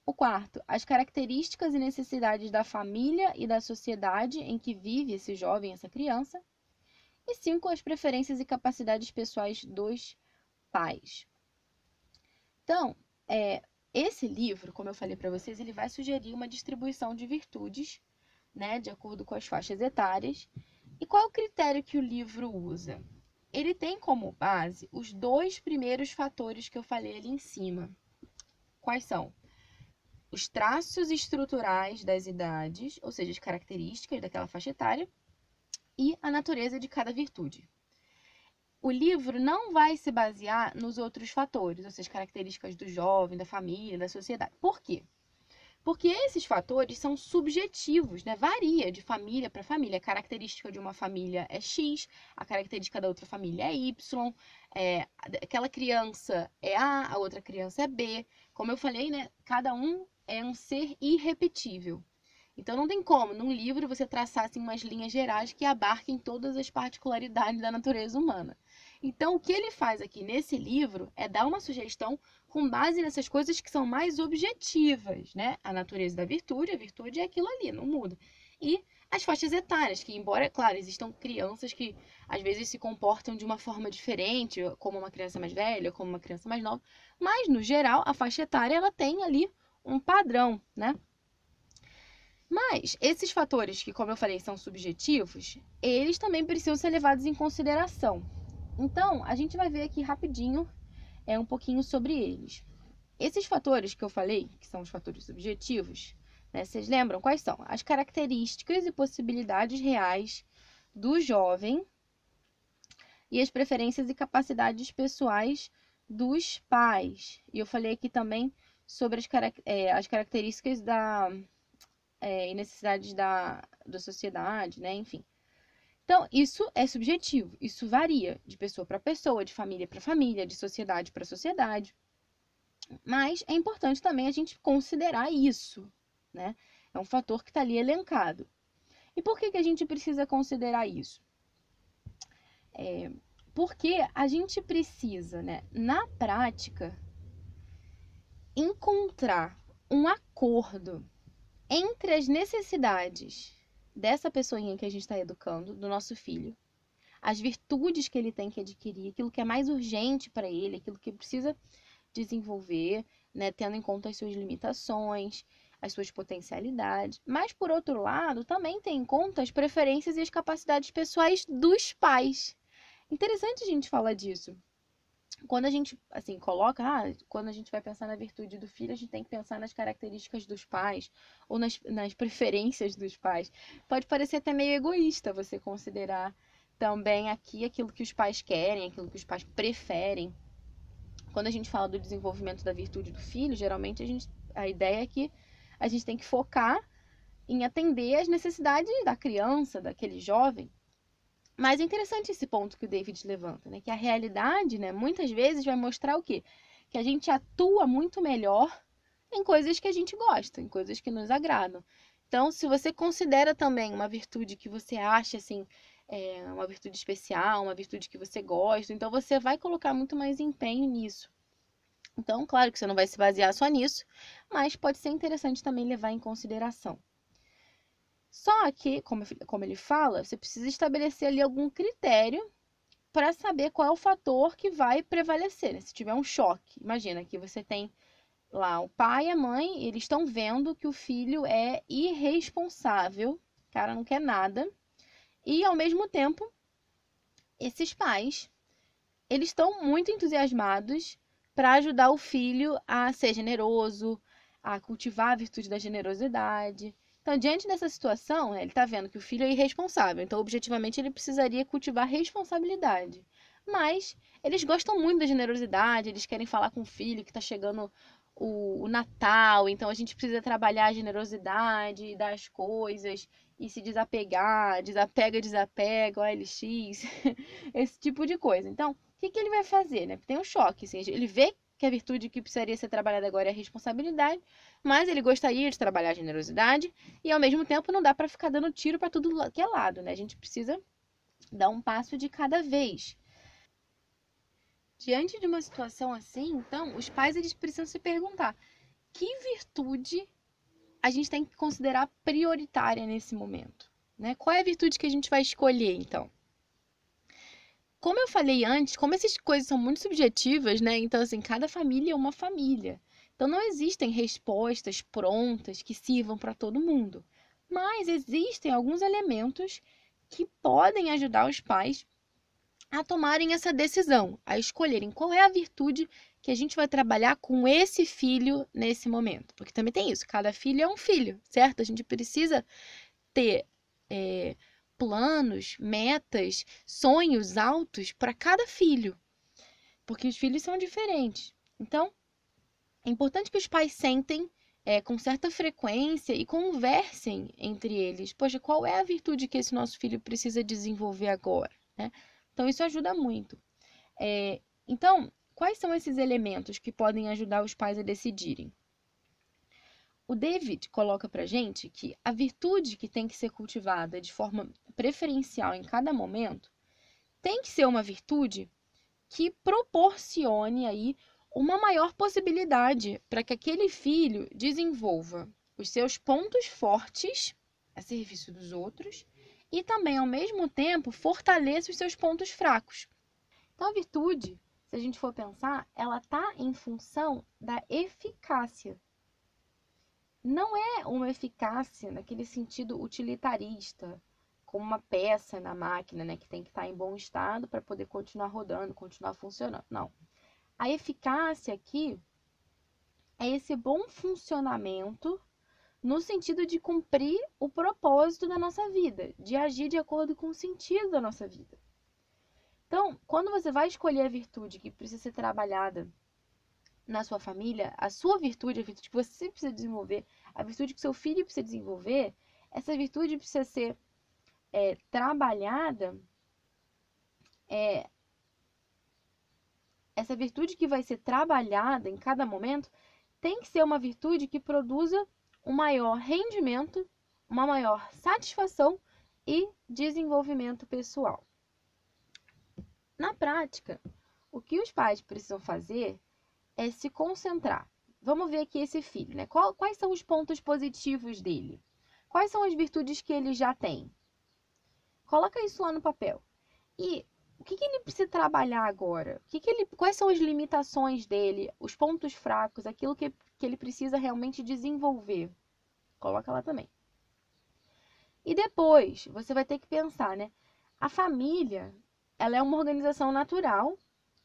O quarto, as características e necessidades da família e da sociedade em que vive esse jovem, essa criança. E cinco, as preferências e capacidades pessoais dos pais. Então, é, esse livro, como eu falei para vocês, ele vai sugerir uma distribuição de virtudes, né, de acordo com as faixas etárias. E qual é o critério que o livro usa? Ele tem como base os dois primeiros fatores que eu falei ali em cima. Quais são? Os traços estruturais das idades, ou seja, as características daquela faixa etária, e a natureza de cada virtude. o livro não vai se basear nos outros fatores, ou seja, características do jovem, da família, da sociedade. Por quê? Porque esses fatores são subjetivos, né? Varia de família para família. A característica de uma família é X, a característica da outra família é Y, é, aquela criança é A, a outra criança é B. Como eu falei, né? Cada um é um ser irrepetível. Então não tem como, num livro, você traçar assim, umas linhas gerais que abarquem todas as particularidades da natureza humana. Então, o que ele faz aqui nesse livro é dar uma sugestão com base nessas coisas que são mais objetivas, né? A natureza da virtude, a virtude é aquilo ali, não muda. E as faixas etárias, que embora, claro, existam crianças que às vezes se comportam de uma forma diferente, como uma criança mais velha, como uma criança mais nova, mas no geral a faixa etária ela tem ali um padrão, né? Mas esses fatores que, como eu falei, são subjetivos, eles também precisam ser levados em consideração. Então, a gente vai ver aqui rapidinho é um pouquinho sobre eles. Esses fatores que eu falei, que são os fatores subjetivos, né, vocês lembram quais são? As características e possibilidades reais do jovem e as preferências e capacidades pessoais dos pais. E eu falei aqui também sobre as, é, as características da, é, e necessidades da, da sociedade, né? Enfim. Então, isso é subjetivo, isso varia de pessoa para pessoa, de família para família, de sociedade para sociedade. Mas é importante também a gente considerar isso, né? É um fator que está ali elencado. E por que, que a gente precisa considerar isso? É, porque a gente precisa, né, na prática, encontrar um acordo entre as necessidades dessa pessoinha que a gente está educando, do nosso filho, as virtudes que ele tem que adquirir, aquilo que é mais urgente para ele, aquilo que precisa desenvolver, né, tendo em conta as suas limitações, as suas potencialidades. Mas, por outro lado, também tem em conta as preferências e as capacidades pessoais dos pais. Interessante a gente falar disso, quando a gente, assim, coloca, ah, quando a gente vai pensar na virtude do filho, a gente tem que pensar nas características dos pais ou nas, nas preferências dos pais. Pode parecer até meio egoísta você considerar também aqui aquilo que os pais querem, aquilo que os pais preferem. Quando a gente fala do desenvolvimento da virtude do filho, geralmente a, gente, a ideia é que a gente tem que focar em atender às necessidades da criança, daquele jovem. Mas é interessante esse ponto que o David levanta, né? Que a realidade, né, muitas vezes vai mostrar o quê? Que a gente atua muito melhor em coisas que a gente gosta, em coisas que nos agradam. Então, se você considera também uma virtude que você acha assim, é, uma virtude especial, uma virtude que você gosta, então você vai colocar muito mais empenho nisso. Então, claro que você não vai se basear só nisso, mas pode ser interessante também levar em consideração. Só que, como, como ele fala, você precisa estabelecer ali algum critério para saber qual é o fator que vai prevalecer. Né? Se tiver um choque, imagina que você tem lá o pai e a mãe, eles estão vendo que o filho é irresponsável, cara não quer nada, e ao mesmo tempo, esses pais, eles estão muito entusiasmados para ajudar o filho a ser generoso, a cultivar a virtude da generosidade. Então, diante dessa situação, ele está vendo que o filho é irresponsável. Então, objetivamente, ele precisaria cultivar responsabilidade. Mas eles gostam muito da generosidade, eles querem falar com o filho que está chegando o, o, Natal, então a gente precisa trabalhar a generosidade das coisas e se desapegar, desapega, desapega, OLX, esse tipo de coisa. Então, o que, que ele vai fazer? Né? Tem um choque, assim, ele vê que a virtude que precisaria ser trabalhada agora é a responsabilidade, mas ele gostaria de trabalhar a generosidade e ao mesmo tempo não dá para ficar dando tiro para tudo que é lado, né? A gente precisa dar um passo de cada vez. Diante de uma situação assim, então, os pais eles precisam se perguntar: que virtude a gente tem que considerar prioritária nesse momento, né? Qual é a virtude que a gente vai escolher, então? Como eu falei antes, como essas coisas são muito subjetivas, né? Então, assim, cada família é uma família. Então, não existem respostas prontas que sirvam para todo mundo. Mas existem alguns elementos que podem ajudar os pais a tomarem essa decisão, a escolherem qual é a virtude que a gente vai trabalhar com esse filho nesse momento. Porque também tem isso, cada filho é um filho, certo? A gente precisa ter é, planos, metas, sonhos altos para cada filho, porque os filhos são diferentes. Então, é importante que os pais sentem é, com certa frequência e conversem entre eles. Poxa, qual é a virtude que esse nosso filho precisa desenvolver agora? Né? Então, isso ajuda muito. É, então, quais são esses elementos que podem ajudar os pais a decidirem? O David coloca para gente que a virtude que tem que ser cultivada de forma preferencial em cada momento tem que ser uma virtude que proporcione aí uma maior possibilidade para que aquele filho desenvolva os seus pontos fortes a serviço dos outros e também, ao mesmo tempo, fortaleça os seus pontos fracos. Então, a virtude, se a gente for pensar, ela está em função da eficácia. Não é uma eficácia naquele sentido utilitarista, como uma peça na máquina, né, que tem que estar tá em bom estado para poder continuar rodando, continuar funcionando. Não. A eficácia aqui é esse bom funcionamento no sentido de cumprir o propósito da nossa vida, de agir de acordo com o sentido da nossa vida. Então, quando você vai escolher a virtude que precisa ser trabalhada na sua família, a sua virtude, a virtude que você precisa desenvolver, a virtude que seu filho precisa desenvolver, essa virtude precisa ser é, trabalhada, é, essa virtude que vai ser trabalhada em cada momento tem que ser uma virtude que produza um maior rendimento, uma maior satisfação e desenvolvimento pessoal. Na prática, o que os pais precisam fazer é se concentrar. Vamos ver aqui esse filho, né? Qual, quais são os pontos positivos dele? Quais são as virtudes que ele já tem? Coloca isso lá no papel. E o que, que ele precisa trabalhar agora? O que, que ele, quais são as limitações dele, os pontos fracos, aquilo que, que ele precisa realmente desenvolver? Coloca lá também. E depois, você vai ter que pensar, né? A família ela é uma organização natural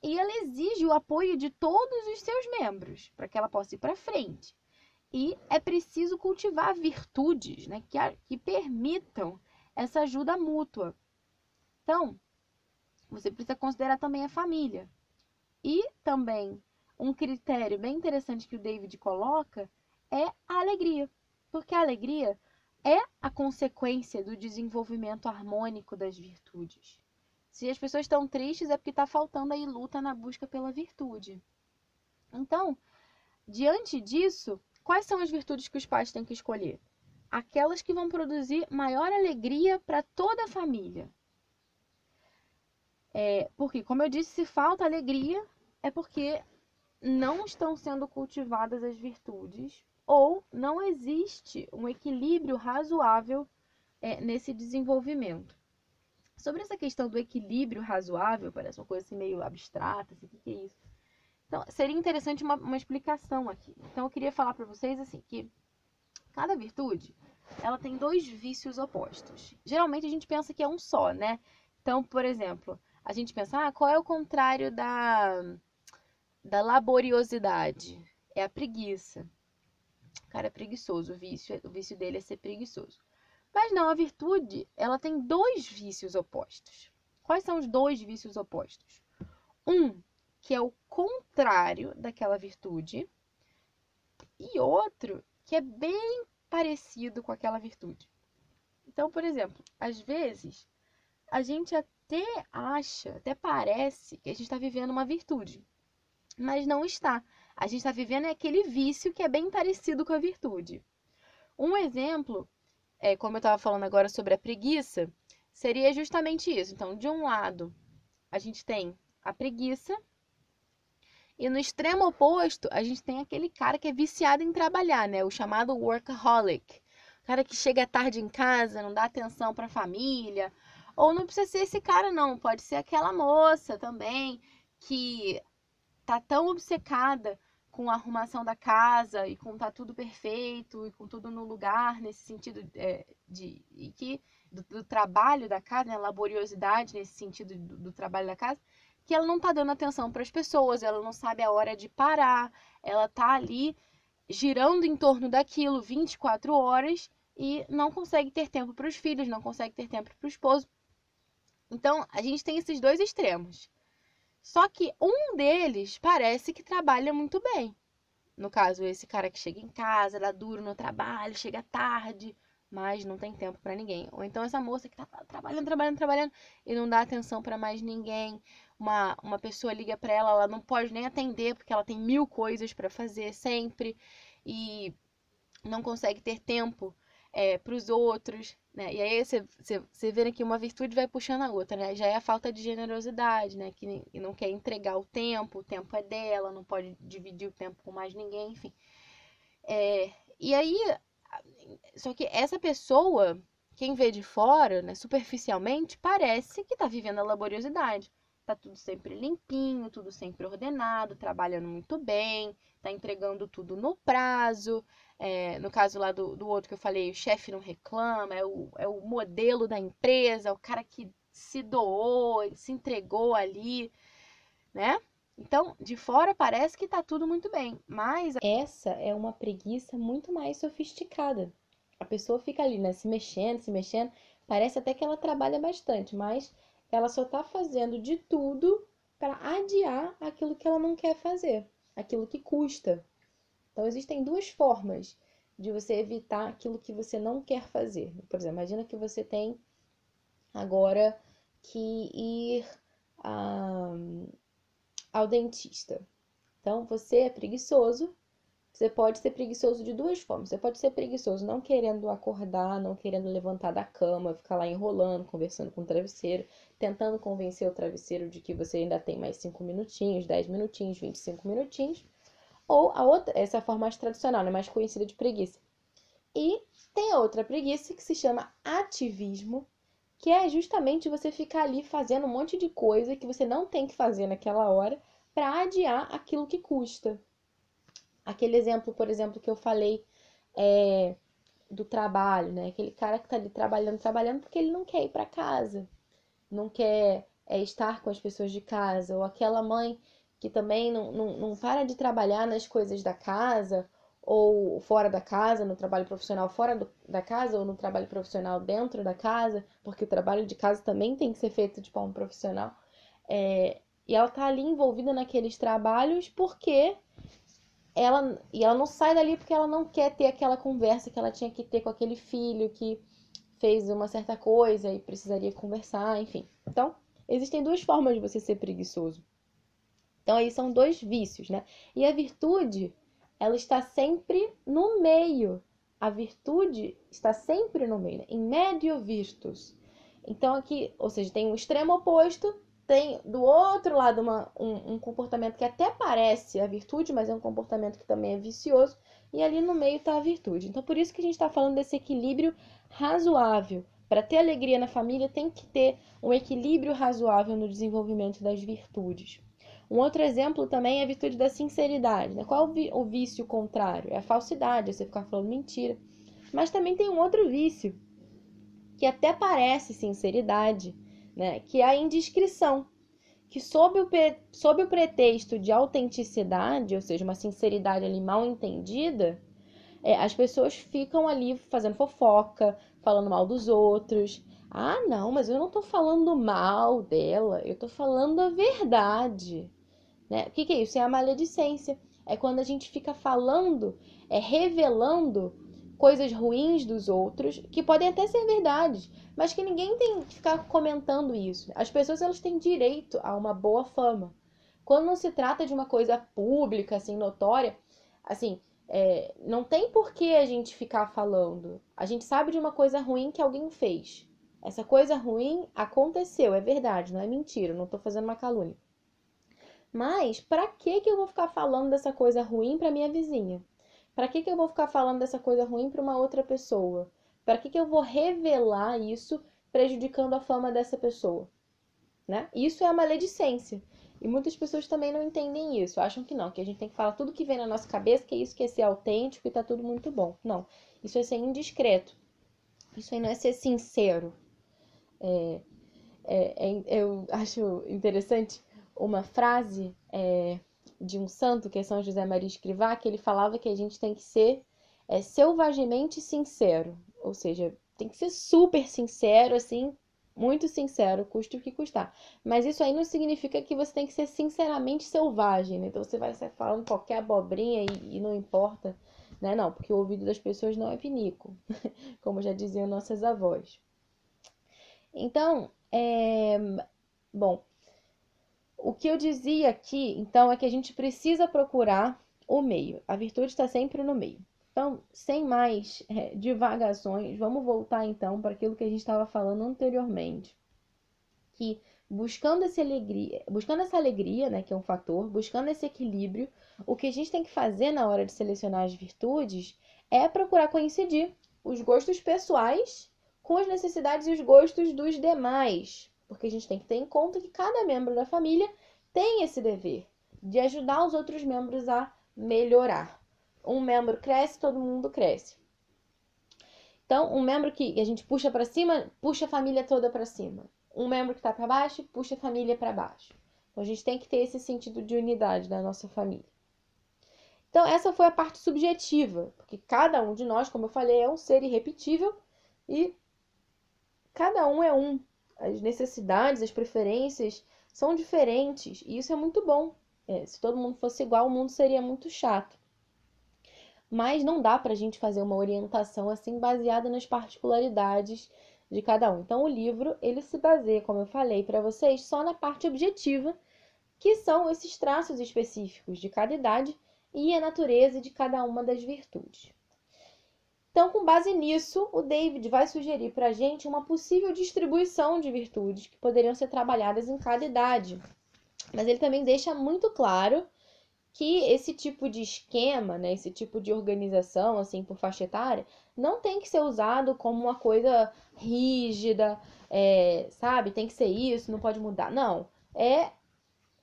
e ela exige o apoio de todos os seus membros para que ela possa ir para frente. E é preciso cultivar virtudes né, que, que permitam essa ajuda mútua. Então, você precisa considerar também a família. E também um critério bem interessante que o David coloca é a alegria. Porque a alegria é a consequência do desenvolvimento harmônico das virtudes. Se as pessoas estão tristes é porque está faltando aí luta na busca pela virtude. Então, diante disso, quais são as virtudes que os pais têm que escolher? Aquelas que vão produzir maior alegria para toda a família. É, porque, como eu disse, se falta alegria, é porque não estão sendo cultivadas as virtudes ou não existe um equilíbrio razoável é, nesse desenvolvimento. Sobre essa questão do equilíbrio razoável, parece uma coisa assim meio abstrata, assim, o que, é isso? Então, seria interessante uma, uma explicação aqui. Então, eu queria falar para vocês assim que cada virtude ela tem dois vícios opostos. Geralmente a gente pensa que é um só, né? Então, por exemplo, a gente pensa, ah, qual é o contrário da, da laboriosidade? É a preguiça. O cara é preguiçoso, o vício, o vício dele é ser preguiçoso. Mas não, a virtude, ela tem dois vícios opostos. Quais são os dois vícios opostos? Um, que é o contrário daquela virtude, e outro, que é bem parecido com aquela virtude. Então, por exemplo, às vezes, a gente até acha, até parece que a gente está vivendo uma virtude, mas não está. A gente está vivendo aquele vício que é bem parecido com a virtude. Um exemplo é, como eu estava falando agora sobre a preguiça, seria justamente isso. Então, de um lado, a gente tem a preguiça, e no extremo oposto, a gente tem aquele cara que é viciado em trabalhar, né? O chamado workaholic. O cara que chega tarde em casa, não dá atenção para a família. Ou não precisa ser esse cara, não. Pode ser aquela moça também que tá tão obcecada com a arrumação da casa e com tá tudo perfeito e com tudo no lugar, nesse sentido é, de e que do, do, trabalho da casa, né, laboriosidade nesse sentido do, do trabalho da casa, que ela não tá dando atenção para as pessoas, ela não sabe a hora de parar, ela tá ali girando em torno daquilo 24 horas e não consegue ter tempo para os filhos, não consegue ter tempo para o esposo. Então, a gente tem esses dois extremos. Só que um deles parece que trabalha muito bem. No caso, esse cara que chega em casa, dá duro no trabalho, chega tarde, mas não tem tempo para ninguém. Ou então essa moça que tá trabalhando, trabalhando, trabalhando e não dá atenção para mais ninguém. Uma, uma pessoa liga para ela, ela não pode nem atender porque ela tem mil coisas para fazer sempre e não consegue ter tempo é, para os outros, né? E aí você, você, vê que uma virtude vai puxando a outra, né? Já é a falta de generosidade, né? Que não quer entregar o tempo, o tempo é dela, não pode dividir o tempo com mais ninguém, enfim. É, e aí, só que essa pessoa, quem vê de fora, né, superficialmente, parece que está vivendo a laboriosidade. Tá tudo sempre limpinho, tudo sempre ordenado, trabalhando muito bem, tá entregando tudo no prazo, é, no caso lá do, do outro que eu falei, o chefe não reclama, é o, é o modelo da empresa, o cara que se doou, se entregou ali, né? Então, de fora parece que tá tudo muito bem, mas essa é uma preguiça muito mais sofisticada. A pessoa fica ali, né, se mexendo, se mexendo, parece até que ela trabalha bastante, mas ela só tá fazendo de tudo para adiar aquilo que ela não quer fazer, aquilo que custa, então, existem duas formas de você evitar aquilo que você não quer fazer. Por exemplo, imagina que você tem agora que ir a, ao dentista. Então, você é preguiçoso. Você pode ser preguiçoso de duas formas. Você pode ser preguiçoso não querendo acordar, não querendo levantar da cama, ficar lá enrolando, conversando com o travesseiro, tentando convencer o travesseiro de que você ainda tem mais 5 minutinhos, 10 minutinhos, 25 minutinhos. Ou a outra, essa é a forma mais tradicional, né, mais conhecida de preguiça. E tem a outra preguiça que se chama ativismo, que é justamente você ficar ali fazendo um monte de coisa que você não tem que fazer naquela hora para adiar aquilo que custa. Aquele exemplo, por exemplo, que eu falei é, do trabalho, né? Aquele cara que tá ali trabalhando, trabalhando porque ele não quer ir para casa, não quer é, estar com as pessoas de casa, ou aquela mãe que também não, não, não para de trabalhar nas coisas da casa ou fora da casa, no trabalho profissional fora do, da casa ou no trabalho profissional dentro da casa, porque o trabalho de casa também tem que ser feito de forma profissional. É, e ela tá ali envolvida naqueles trabalhos porque ela e ela não sai dali porque ela não quer ter aquela conversa que ela tinha que ter com aquele filho que fez uma certa coisa e precisaria conversar, enfim. Então, existem duas formas de você ser preguiçoso. Então aí são dois vícios, né? E a virtude, ela está sempre no meio. A virtude está sempre no meio, né? em medio virtus. Então aqui, ou seja, tem um extremo oposto, tem do outro lado uma, um, um comportamento que até parece a virtude, mas é um comportamento que também é vicioso, e ali no meio está a virtude. Então por isso que a gente está falando desse equilíbrio razoável. Para ter alegria na família, tem que ter um equilíbrio razoável no desenvolvimento das virtudes. Um outro exemplo também é a virtude da sinceridade. Né? Qual o vício contrário? É a falsidade, é você ficar falando mentira. Mas também tem um outro vício, que até parece sinceridade, né? que é a indiscrição. Que sob o, sob o pretexto de autenticidade, ou seja, uma sinceridade ali mal entendida, é, as pessoas ficam ali fazendo fofoca, falando mal dos outros. Ah, não, mas eu não tô falando mal dela, eu tô falando a verdade. Né? O que, que é isso? É a maledicência. É quando a gente fica falando, é revelando coisas ruins dos outros, que podem até ser verdades, mas que ninguém tem que ficar comentando isso. As pessoas elas têm direito a uma boa fama. Quando não se trata de uma coisa pública, assim, notória, assim, é, não tem por que a gente ficar falando. A gente sabe de uma coisa ruim que alguém fez. Essa coisa ruim aconteceu, é verdade, não é mentira, não estou fazendo uma calúnia. Mas para que que eu vou ficar falando dessa coisa ruim para minha vizinha? Para que que eu vou ficar falando dessa coisa ruim para uma outra pessoa? Para que que eu vou revelar isso prejudicando a fama dessa pessoa? Né? Isso é a maledicência. E muitas pessoas também não entendem isso, acham que não, que a gente tem que falar tudo que vem na nossa cabeça, que isso que é ser autêntico e tá tudo muito bom. Não, isso é ser indiscreto. Isso aí não é ser sincero. É, é, é, eu acho interessante uma frase é, de um santo, que é São José Maria Escrivá, que ele falava que a gente tem que ser é, selvagemente sincero. Ou seja, tem que ser super sincero, assim, muito sincero, custe o que custar. Mas isso aí não significa que você tem que ser sinceramente selvagem, né? Então você vai sair falando qualquer abobrinha e, e não importa, né? Não, porque o ouvido das pessoas não é pinico, como já diziam nossas avós. Então, é... bom, o que eu dizia aqui, então, é que a gente precisa procurar o meio. A virtude está sempre no meio. Então, sem mais é, divagações, vamos voltar então para aquilo que a gente estava falando anteriormente. Que buscando essa alegria, buscando essa alegria, né, que é um fator, buscando esse equilíbrio, o que a gente tem que fazer na hora de selecionar as virtudes é procurar coincidir os gostos pessoais com as necessidades e os gostos dos demais, porque a gente tem que ter em conta que cada membro da família tem esse dever de ajudar os outros membros a melhorar um membro cresce, todo mundo cresce. Então, um membro que a gente puxa para cima, puxa a família toda para cima. Um membro que está para baixo, puxa a família para baixo. Então, a gente tem que ter esse sentido de unidade da nossa família. Então, essa foi a parte subjetiva, porque cada um de nós, como eu falei, é um ser irrepetível e cada um é um. As necessidades, as preferências são diferentes e isso é muito bom. É, se todo mundo fosse igual, o mundo seria muito chato mas não dá para a gente fazer uma orientação assim baseada nas particularidades de cada um. Então, o livro ele se baseia, como eu falei para vocês, só na parte objetiva, que são esses traços específicos de cada idade e a natureza de cada uma das virtudes. Então, com base nisso, o David vai sugerir para a gente uma possível distribuição de virtudes que poderiam ser trabalhadas em cada idade. Mas ele também deixa muito claro que esse tipo de esquema, né, esse tipo de organização, assim, por faixa etária, não tem que ser usado como uma coisa rígida, é, sabe? Tem que ser isso, não pode mudar. Não. É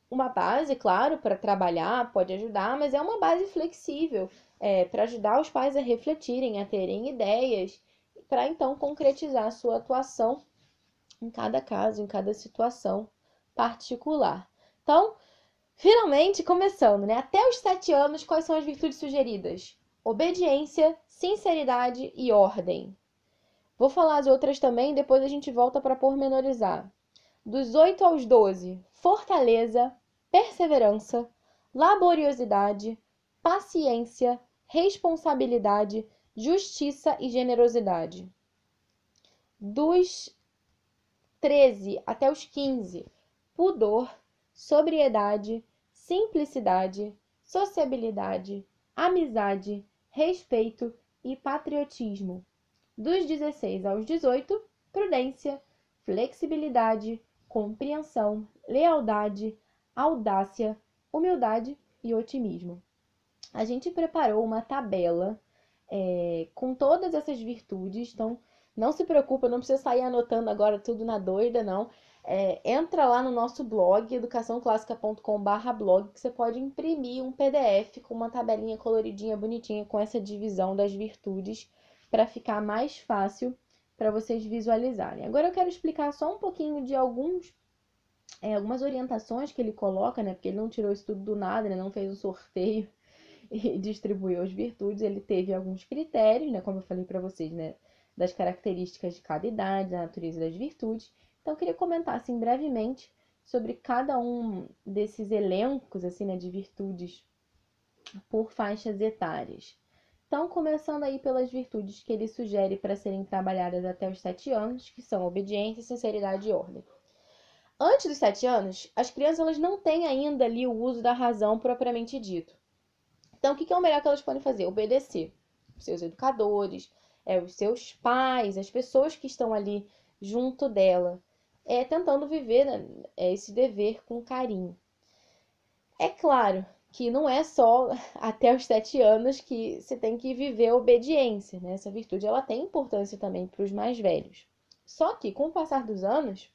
uma base, claro, para trabalhar, pode ajudar, mas é uma base flexível é, para ajudar os pais a refletirem, a terem ideias, para então concretizar a sua atuação em cada caso, em cada situação particular. Então, Finalmente, começando, né? Até os sete anos, quais são as virtudes sugeridas? Obediência, sinceridade e ordem. Vou falar as outras também, depois a gente volta para pormenorizar. Dos 8 aos 12, fortaleza, perseverança, laboriosidade, paciência, responsabilidade, justiça e generosidade. Dos 13 até os 15, pudor, sobriedade, simplicidade, sociabilidade, amizade, respeito e patriotismo. Dos 16 aos 18, prudência, flexibilidade, compreensão, lealdade, audácia, humildade e otimismo. A gente preparou uma tabela é, com todas essas virtudes, então não se preocupa, não precisa sair anotando agora tudo na doida, não é, entra lá no nosso blog, educaçãoclássica.com.br blog, que você pode imprimir um PDF com uma tabelinha coloridinha, bonitinha, com essa divisão das virtudes, para ficar mais fácil para vocês visualizarem. Agora eu quero explicar só um pouquinho de alguns é, algumas orientações que ele coloca, né? Porque ele não tirou isso tudo do nada, né? Não fez um sorteio e distribuiu as virtudes. Ele teve alguns critérios, né? Como eu falei para vocês, né? Das características de cada idade, da natureza das virtudes. Então, eu queria comentar assim brevemente sobre cada um desses elencos assim, né, de virtudes por faixas etárias. Então, começando aí pelas virtudes que ele sugere para serem trabalhadas até os sete anos, que são obediência, sinceridade e ordem. Antes dos sete anos, as crianças elas não têm ainda ali o uso da razão propriamente dito. Então, o que é o melhor que elas podem fazer? Obedecer seus educadores, é, os seus pais, as pessoas que estão ali junto dela é, tentando viver né, é, esse dever com carinho. É claro que não é só até os sete anos que você tem que viver a obediência, né? Essa virtude ela tem importância também para os mais velhos. Só que com o passar dos anos,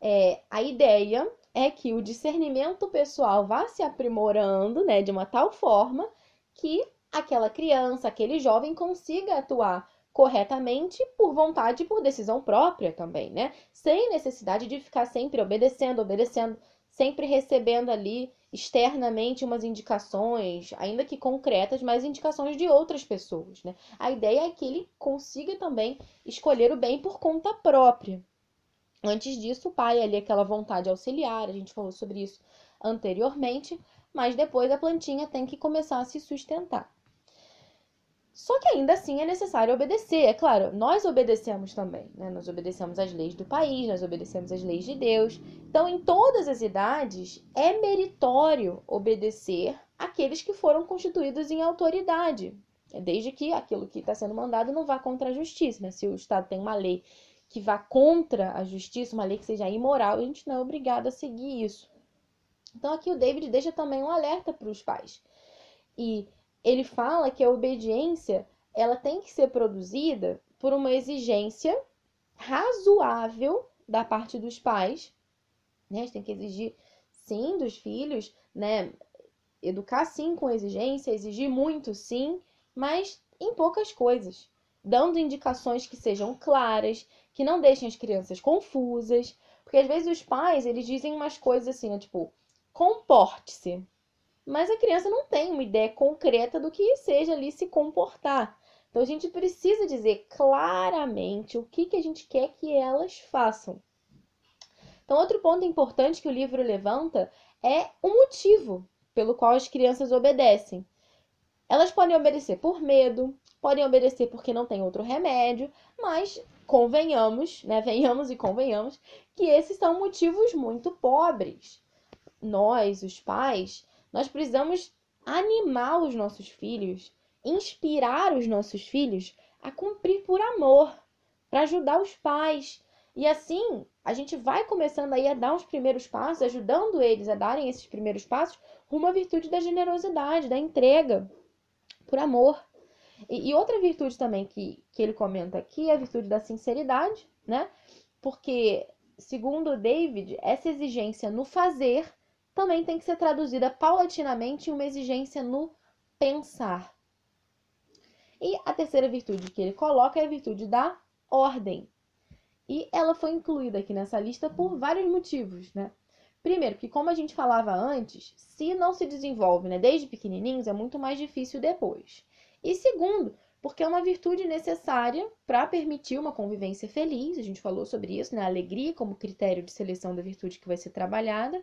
é, a ideia é que o discernimento pessoal vá se aprimorando, né, de uma tal forma que aquela criança, aquele jovem consiga atuar corretamente por vontade e por decisão própria também, né? Sem necessidade de ficar sempre obedecendo, obedecendo, sempre recebendo ali externamente umas indicações, ainda que concretas, mas indicações de outras pessoas, né? A ideia é que ele consiga também escolher o bem por conta própria. Antes disso, o pai ali aquela vontade auxiliar, a gente falou sobre isso anteriormente, mas depois a plantinha tem que começar a se sustentar. Só que ainda assim é necessário obedecer. É claro, nós obedecemos também, né? Nós obedecemos às leis do país, nós obedecemos às leis de Deus. Então, em todas as idades, é meritório obedecer aqueles que foram constituídos em autoridade. Desde que aquilo que está sendo mandado não vá contra a justiça, né? Se o Estado tem uma lei que vá contra a justiça, uma lei que seja imoral, a gente não é obrigado a seguir isso. Então, aqui o David deixa também um alerta para os pais. E ele fala que a obediência ela tem que ser produzida por uma exigência razoável da parte dos pais, né? A gente tem que exigir sim dos filhos, né? Educar sim com exigência, exigir muito sim, mas em poucas coisas, dando indicações que sejam claras, que não deixem as crianças confusas, porque às vezes os pais, eles dizem umas coisas assim, né? tipo, comporte-se mas a criança não tem uma ideia concreta do que seja ali se comportar. Então a gente precisa dizer claramente o que, que a gente quer que elas façam. Então, outro ponto importante que o livro levanta é o motivo pelo qual as crianças obedecem. Elas podem obedecer por medo, podem obedecer porque não tem outro remédio, mas convenhamos, né? Venhamos e convenhamos que esses são motivos muito pobres. Nós, os pais, nós precisamos animar os nossos filhos, inspirar os nossos filhos a cumprir por amor, para ajudar os pais. E assim, a gente vai começando aí a dar os primeiros passos, ajudando eles a darem esses primeiros passos rumo à virtude da generosidade, da entrega, por amor. E, e outra virtude também que, que ele comenta aqui é a virtude da sinceridade, né? Porque, segundo David, essa exigência no fazer também tem que ser traduzida paulatinamente em uma exigência no pensar. E a terceira virtude que ele coloca é a virtude da ordem. E ela foi incluída aqui nessa lista por vários motivos, né? Primeiro, que como a gente falava antes, se não se desenvolve né, desde pequenininhos, é muito mais difícil depois. E segundo, porque é uma virtude necessária para permitir uma convivência feliz, a gente falou sobre isso, né? A alegria como critério de seleção da virtude que vai ser trabalhada.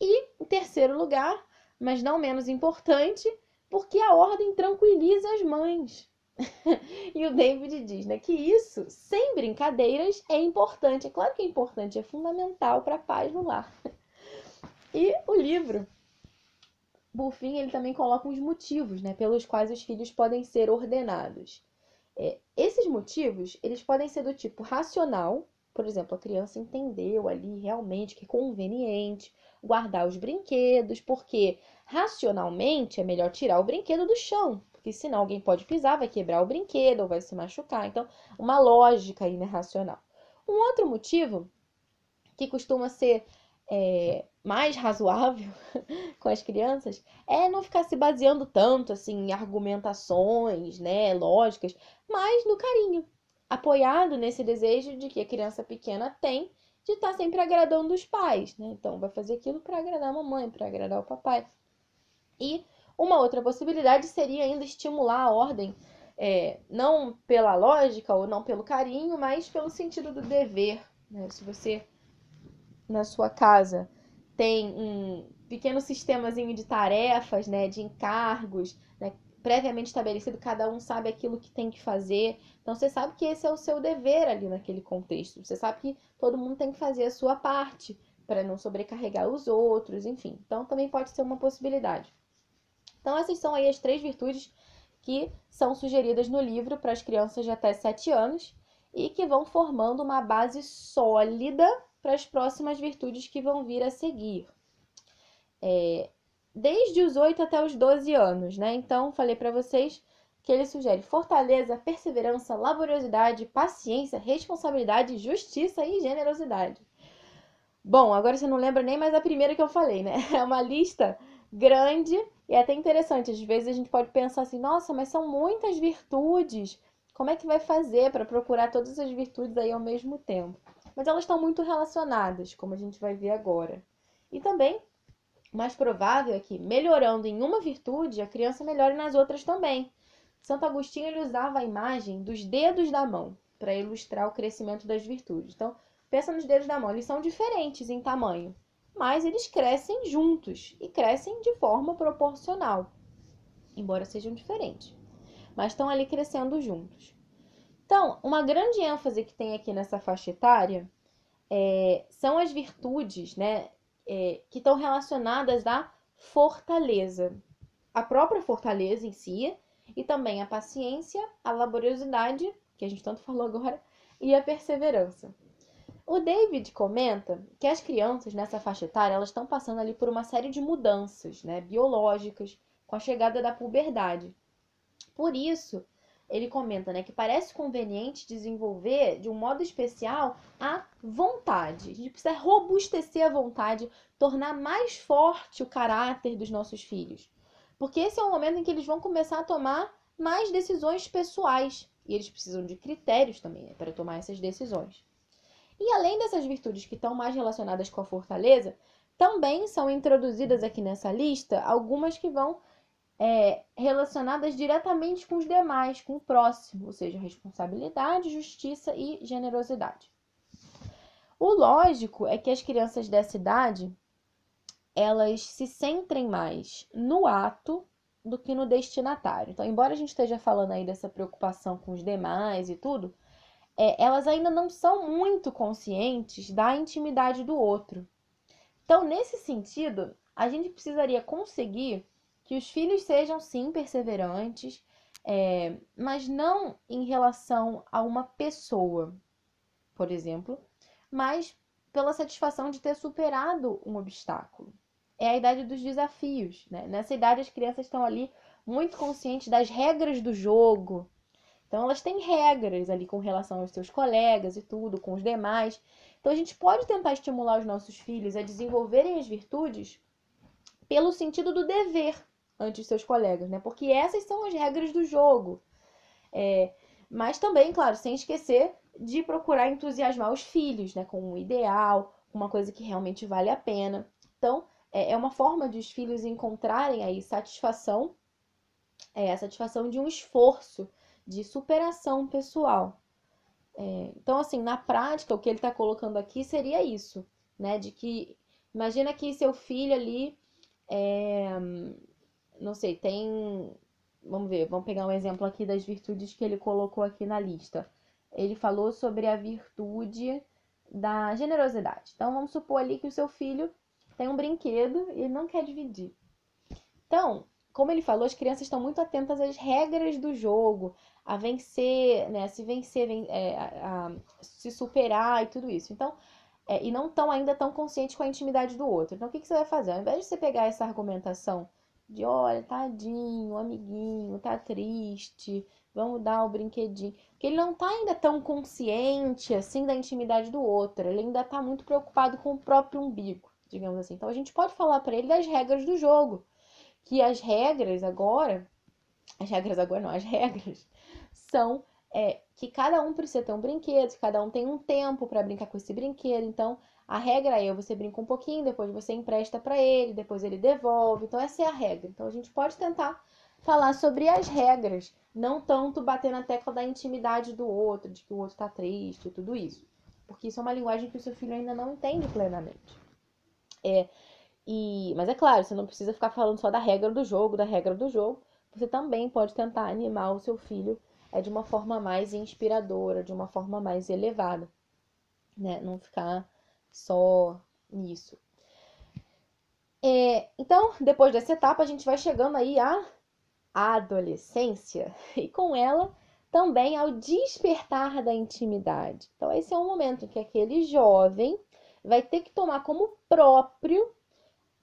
E, em terceiro lugar, mas não menos importante, porque a ordem tranquiliza as mães. e o David diz né, que isso, sem brincadeiras, é importante. É claro que é importante, é fundamental para a paz no lar. e o livro, por fim, ele também coloca os motivos né, pelos quais os filhos podem ser ordenados. É, esses motivos, eles podem ser do tipo racional, por exemplo, a criança entendeu ali realmente que é conveniente guardar os brinquedos, porque racionalmente é melhor tirar o brinquedo do chão, porque senão alguém pode pisar, vai quebrar o brinquedo ou vai se machucar. Então, uma lógica aí, né, racional. Um outro motivo que costuma ser é, mais razoável com as crianças é não ficar se baseando tanto assim em argumentações, né, lógicas, mas no carinho, apoiado nesse desejo de que a criança pequena tem de estar tá sempre agradando os pais, né? Então, vai fazer aquilo para agradar a mamãe, para agradar o papai. E uma outra possibilidade seria ainda estimular a ordem, é, não pela lógica ou não pelo carinho, mas pelo sentido do dever. Né? Se você, na sua casa, tem um pequeno sistemazinho de tarefas, né, de encargos, né, previamente estabelecido, cada um sabe aquilo que tem que fazer. Então você sabe que esse é o seu dever ali naquele contexto. Você sabe que todo mundo tem que fazer a sua parte para não sobrecarregar os outros, enfim. Então também pode ser uma possibilidade. Então essas são aí as três virtudes que são sugeridas no livro para as crianças de até 7 anos e que vão formando uma base sólida para as próximas virtudes que vão vir a seguir. É, desde os 8 até os 12 anos, né? Então, falei para vocês que ele sugere fortaleza, perseverança, laboriosidade, paciência, responsabilidade, justiça e generosidade. Bom, agora você não lembra nem mais a primeira que eu falei, né? É uma lista grande e é até interessante. Às vezes a gente pode pensar assim: nossa, mas são muitas virtudes. Como é que vai fazer para procurar todas as virtudes aí ao mesmo tempo? Mas elas estão muito relacionadas, como a gente vai ver agora. E também, mais provável é que, melhorando em uma virtude, a criança melhore nas outras também. Santo Agostinho ele usava a imagem dos dedos da mão para ilustrar o crescimento das virtudes. Então, pensa nos dedos da mão, eles são diferentes em tamanho, mas eles crescem juntos e crescem de forma proporcional, embora sejam diferentes, mas estão ali crescendo juntos. Então, uma grande ênfase que tem aqui nessa faixa etária é, são as virtudes né, é, que estão relacionadas à fortaleza. A própria fortaleza em si, e também a paciência, a laboriosidade, que a gente tanto falou agora, e a perseverança. O David comenta que as crianças nessa faixa etária elas estão passando ali por uma série de mudanças né, biológicas com a chegada da puberdade. Por isso, ele comenta né, que parece conveniente desenvolver de um modo especial a vontade. A gente precisa robustecer a vontade, tornar mais forte o caráter dos nossos filhos. Porque esse é o momento em que eles vão começar a tomar mais decisões pessoais. E eles precisam de critérios também né, para tomar essas decisões. E além dessas virtudes que estão mais relacionadas com a fortaleza, também são introduzidas aqui nessa lista algumas que vão é, relacionadas diretamente com os demais, com o próximo, ou seja, responsabilidade, justiça e generosidade. O lógico é que as crianças dessa idade elas se centrem mais no ato do que no destinatário. Então, embora a gente esteja falando aí dessa preocupação com os demais e tudo, é, elas ainda não são muito conscientes da intimidade do outro. Então, nesse sentido, a gente precisaria conseguir que os filhos sejam sim perseverantes, é, mas não em relação a uma pessoa, por exemplo, mas pela satisfação de ter superado um obstáculo é a idade dos desafios. Né? Nessa idade, as crianças estão ali muito conscientes das regras do jogo. Então, elas têm regras ali com relação aos seus colegas e tudo, com os demais. Então, a gente pode tentar estimular os nossos filhos a desenvolverem as virtudes pelo sentido do dever ante os seus colegas, né? Porque essas são as regras do jogo. É, mas também, claro, sem esquecer de procurar entusiasmar os filhos, né? Com um ideal, uma coisa que realmente vale a pena. Então, é, é uma forma de os filhos encontrarem aí satisfação, é, a satisfação de um esforço, de superação pessoal. É, então, assim, na prática, o que ele está colocando aqui seria isso, né? De que imagina que seu filho ali, é, não sei, tem, vamos ver, vamos pegar um exemplo aqui das virtudes que ele colocou aqui na lista. Ele falou sobre a virtude da generosidade. Então, vamos supor ali que o seu filho tem um brinquedo e não quer dividir. Então, como ele falou, as crianças estão muito atentas às regras do jogo, a vencer, né, se vencer, é, a, a, se superar e tudo isso. Então, é, e não estão ainda tão conscientes com a intimidade do outro. Então, o que, que você vai fazer? Ao invés de você pegar essa argumentação de, olha, tadinho, amiguinho, tá triste, vamos dar o brinquedinho. Porque ele não tá ainda tão consciente, assim, da intimidade do outro. Ele ainda tá muito preocupado com o próprio umbigo digamos assim. Então a gente pode falar para ele das regras do jogo, que as regras agora, as regras agora não, as regras são é, que cada um precisa ter um brinquedo, que cada um tem um tempo para brincar com esse brinquedo. Então a regra é você brinca um pouquinho, depois você empresta para ele, depois ele devolve. Então essa é a regra. Então a gente pode tentar falar sobre as regras, não tanto bater na tecla da intimidade do outro, de que o outro tá triste, tudo isso. Porque isso é uma linguagem que o seu filho ainda não entende plenamente. É, e, mas é claro, você não precisa ficar falando só da regra do jogo, da regra do jogo. Você também pode tentar animar o seu filho é, de uma forma mais inspiradora, de uma forma mais elevada. Né? Não ficar só nisso. É, então, depois dessa etapa, a gente vai chegando aí à adolescência e com ela também ao despertar da intimidade. Então, esse é um momento que aquele jovem vai ter que tomar como próprio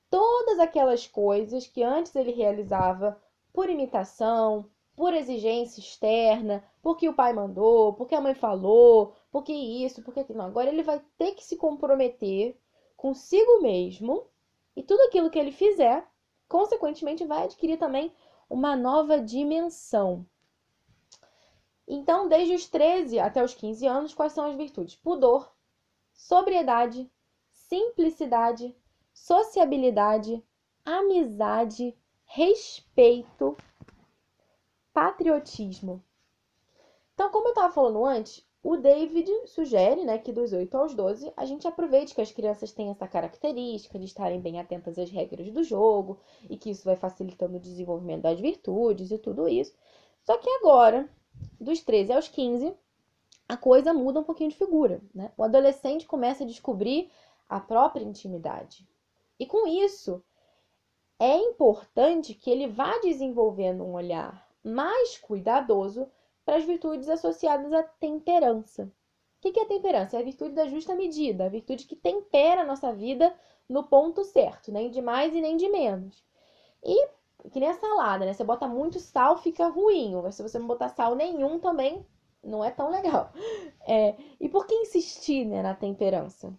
todas aquelas coisas que antes ele realizava por imitação, por exigência externa, porque o pai mandou, porque a mãe falou, porque isso, porque aquilo. Não, agora ele vai ter que se comprometer consigo mesmo e tudo aquilo que ele fizer, consequentemente, vai adquirir também uma nova dimensão. Então, desde os 13 até os 15 anos, quais são as virtudes? Pudor, sobriedade, simplicidade, sociabilidade, amizade, respeito, patriotismo. Então, como eu estava falando antes, o David sugere né, que dos 8 aos 12 a gente aproveite que as crianças têm essa característica de estarem bem atentas às regras do jogo e que isso vai facilitando o desenvolvimento das virtudes e tudo isso. Só que agora, dos 13 aos 15, a coisa muda um pouquinho de figura. Né? O adolescente começa a descobrir a própria intimidade. E com isso, é importante que ele vá desenvolvendo um olhar mais cuidadoso para as virtudes associadas à temperança. O que é temperança? É a virtude da justa medida, a virtude que tempera a nossa vida no ponto certo, nem de mais e nem de menos. E que nem a salada, né? Você bota muito sal, fica ruim. Mas se você não botar sal nenhum, também não é tão legal. É, e por que insistir né, na temperança?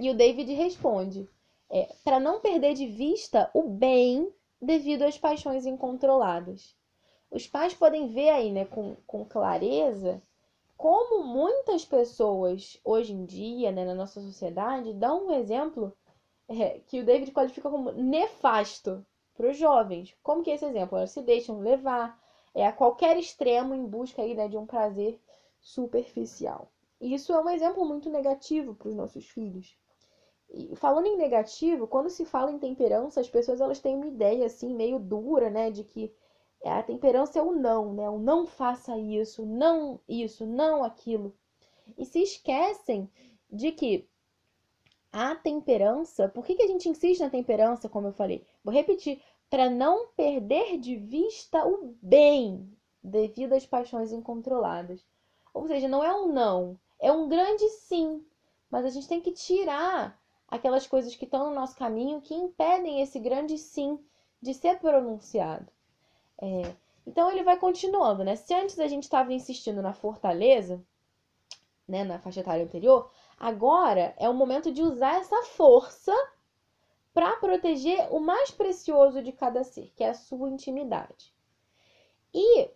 E o David responde: é, para não perder de vista o bem devido às paixões incontroladas os pais podem ver aí, né, com, com clareza, como muitas pessoas hoje em dia, né, na nossa sociedade, dão um exemplo é, que o David qualifica como nefasto para os jovens. Como que é esse exemplo? Elas se deixam levar é, a qualquer extremo em busca aí, né, de um prazer superficial. Isso é um exemplo muito negativo para os nossos filhos. E falando em negativo, quando se fala em temperança, as pessoas elas têm uma ideia assim meio dura, né, de que a temperança é o não, né? O não faça isso, não isso, não aquilo. E se esquecem de que a temperança, por que, que a gente insiste na temperança, como eu falei? Vou repetir, para não perder de vista o bem devido às paixões incontroladas. Ou seja, não é um não, é um grande sim. Mas a gente tem que tirar aquelas coisas que estão no nosso caminho que impedem esse grande sim de ser pronunciado. É, então ele vai continuando, né? Se antes a gente estava insistindo na fortaleza, né, na faixa etária anterior, agora é o momento de usar essa força para proteger o mais precioso de cada ser, que é a sua intimidade. E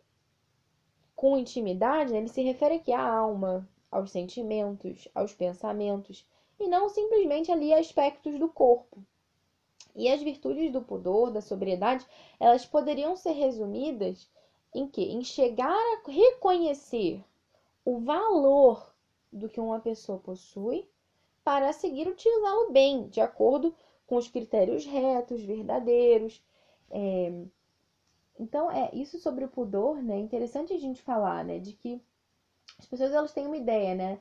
com intimidade, né, ele se refere aqui à alma, aos sentimentos, aos pensamentos, e não simplesmente ali a aspectos do corpo. E as virtudes do pudor, da sobriedade, elas poderiam ser resumidas em que? Em chegar a reconhecer o valor do que uma pessoa possui para seguir utilizá-lo bem, de acordo com os critérios retos, verdadeiros. É... Então, é isso sobre o pudor, né? É interessante a gente falar, né? De que as pessoas elas têm uma ideia, né?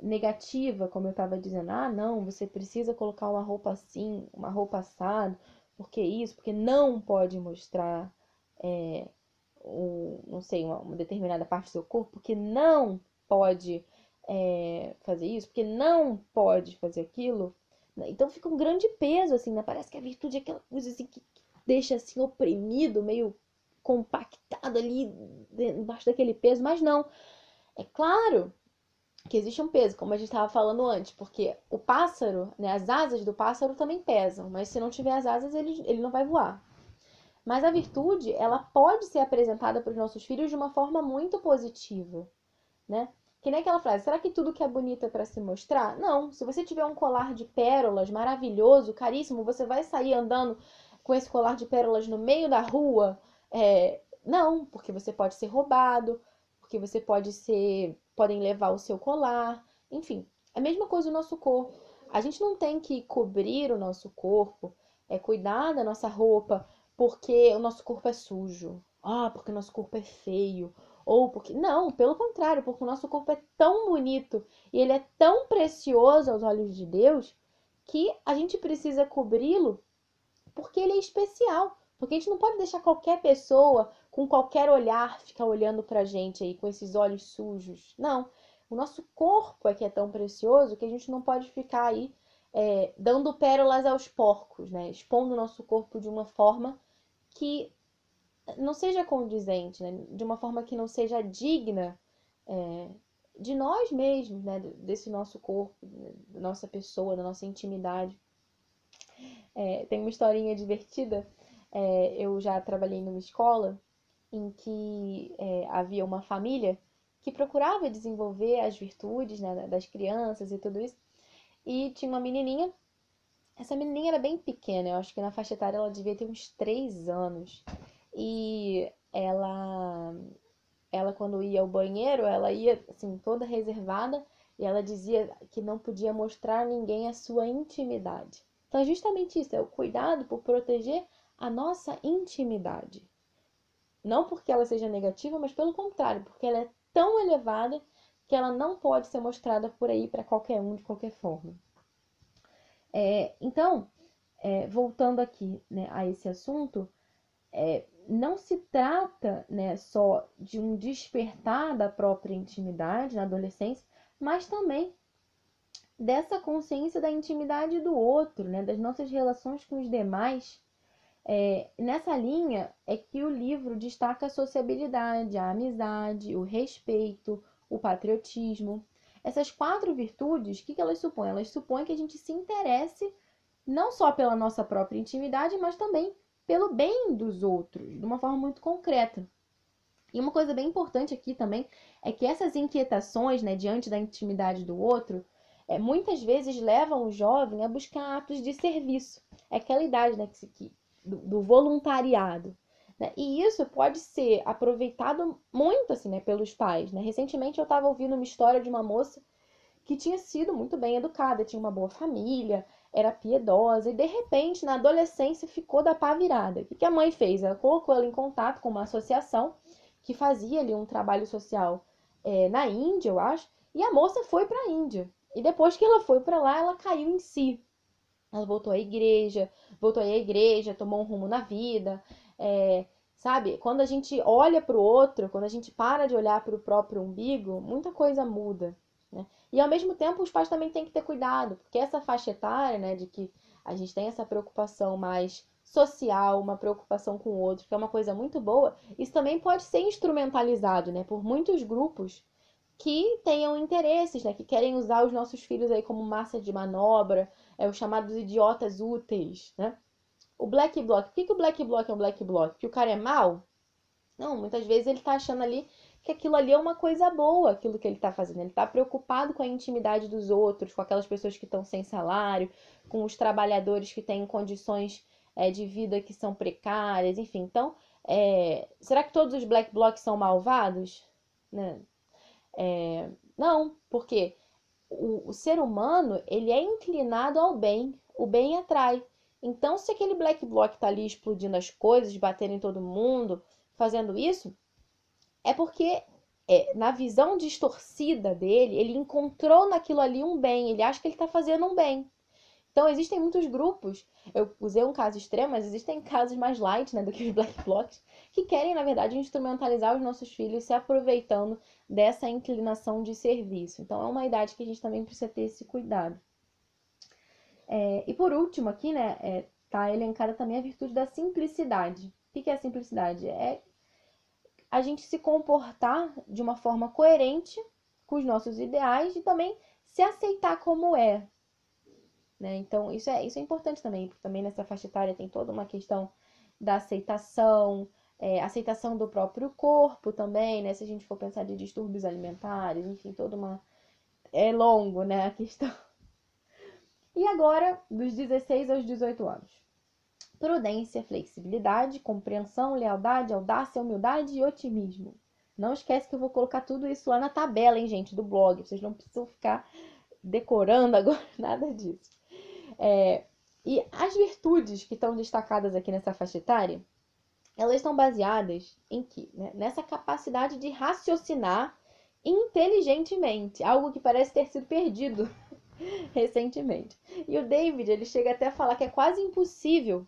Negativa, como eu estava dizendo, ah, não, você precisa colocar uma roupa assim, uma roupa assada, porque isso, porque não pode mostrar, é, o, não sei, uma, uma, determinada parte do seu corpo, porque não pode é, fazer isso, porque não pode fazer aquilo. Então fica um grande peso, assim, né? Parece que a virtude é aquela coisa assim que deixa assim oprimido, meio compactado ali embaixo daquele peso, mas não. É claro que existe um peso, como a gente estava falando antes, porque o pássaro, né, as asas do pássaro também pesam, mas se não tiver as asas, ele, ele não vai voar. Mas a virtude, ela pode ser apresentada para os nossos filhos de uma forma muito positiva, né? Que nem aquela frase, será que tudo que é bonito é para se mostrar? Não, se você tiver um colar de pérolas maravilhoso, caríssimo, você vai sair andando com esse colar de pérolas no meio da rua? É... Não, porque você pode ser roubado, porque você pode ser podem levar o seu colar, enfim, é a mesma coisa o nosso corpo. A gente não tem que cobrir o nosso corpo, é cuidar da nossa roupa porque o nosso corpo é sujo, ah, porque o nosso corpo é feio, ou porque não, pelo contrário, porque o nosso corpo é tão bonito e ele é tão precioso aos olhos de Deus que a gente precisa cobri-lo porque ele é especial. Porque a gente não pode deixar qualquer pessoa com qualquer olhar ficar olhando pra gente aí com esses olhos sujos. Não. O nosso corpo é que é tão precioso que a gente não pode ficar aí é, dando pérolas aos porcos, né? Expondo o nosso corpo de uma forma que não seja condizente, né? De uma forma que não seja digna é, de nós mesmos, né? Desse nosso corpo, da nossa pessoa, da nossa intimidade. É, tem uma historinha divertida é, eu já trabalhei numa escola em que é, havia uma família que procurava desenvolver as virtudes né, das crianças e tudo isso. E tinha uma menininha essa menininha era bem pequena, eu acho que na faixa etária ela devia ter uns 3 anos. E ela, ela quando ia ao banheiro, ela ia assim, toda reservada e ela dizia que não podia mostrar a ninguém a sua intimidade. Então é justamente isso, é o cuidado por proteger a nossa intimidade. Não porque ela seja negativa, mas pelo contrário, porque ela é tão elevada que ela não pode ser mostrada por aí para qualquer um de qualquer forma. É, então, é, voltando aqui né, a esse assunto, é, não se trata né, só de um despertar da própria intimidade na adolescência, mas também dessa consciência da intimidade do outro, né, das nossas relações com os demais. É, nessa linha é que o livro destaca a sociabilidade, a amizade, o respeito, o patriotismo. Essas quatro virtudes, o que, que elas supõem? Elas supõem que a gente se interesse não só pela nossa própria intimidade, mas também pelo bem dos outros, de uma forma muito concreta. E uma coisa bem importante aqui também é que essas inquietações, né, diante da intimidade do outro, é, muitas vezes levam o jovem a buscar atos de serviço. É aquela idade né, que, do, do voluntariado. Né? E isso pode ser aproveitado muito assim, né, pelos pais. Né? Recentemente eu estava ouvindo uma história de uma moça que tinha sido muito bem educada, tinha uma boa família, era piedosa e de repente na adolescência ficou da pá virada. O que a mãe fez? Ela colocou ela em contato com uma associação que fazia ali um trabalho social é, na Índia, eu acho, e a moça foi para a Índia. E depois que ela foi para lá, ela caiu em si. Ela voltou à igreja, voltou à igreja, tomou um rumo na vida, é, sabe? Quando a gente olha para o outro, quando a gente para de olhar para o próprio umbigo, muita coisa muda. Né? E ao mesmo tempo, os pais também têm que ter cuidado, porque essa faixa etária, né, de que a gente tem essa preocupação mais social, uma preocupação com o outro, que é uma coisa muito boa, isso também pode ser instrumentalizado, né, por muitos grupos que tenham interesses, né, que querem usar os nossos filhos aí como massa de manobra, é os chamados idiotas úteis, né? O black bloc, por que, que o black bloc é um black bloc? Porque o cara é mal? Não, muitas vezes ele tá achando ali que aquilo ali é uma coisa boa, aquilo que ele está fazendo. Ele está preocupado com a intimidade dos outros, com aquelas pessoas que estão sem salário, com os trabalhadores que têm condições é, de vida que são precárias, enfim. Então, é, será que todos os black blocs são malvados? Né? É, não, porque o, o ser humano ele é inclinado ao bem, o bem atrai. Então, se aquele black bloc está ali explodindo as coisas, batendo em todo mundo, fazendo isso, é porque é, na visão distorcida dele, ele encontrou naquilo ali um bem, ele acha que ele está fazendo um bem. Então, existem muitos grupos, eu usei um caso extremo, mas existem casos mais light né, do que os black blocs, que querem, na verdade, instrumentalizar os nossos filhos se aproveitando dessa inclinação de serviço. Então, é uma idade que a gente também precisa ter esse cuidado. É, e por último, aqui, né, é, tá elencada também a virtude da simplicidade. O que é a simplicidade? É a gente se comportar de uma forma coerente com os nossos ideais e também se aceitar como é. Né? Então, isso é, isso é importante também, porque também nessa faixa etária tem toda uma questão da aceitação, é, aceitação do próprio corpo também, né? Se a gente for pensar de distúrbios alimentares, enfim, toda uma. É longo, né? A questão. E agora, dos 16 aos 18 anos prudência, flexibilidade, compreensão, lealdade, audácia, humildade e otimismo. Não esquece que eu vou colocar tudo isso lá na tabela, hein, gente, do blog. Vocês não precisam ficar decorando agora nada disso. É, e as virtudes que estão destacadas aqui nessa faixa etária, elas estão baseadas em que? Né? Nessa capacidade de raciocinar inteligentemente, algo que parece ter sido perdido recentemente. E o David, ele chega até a falar que é quase impossível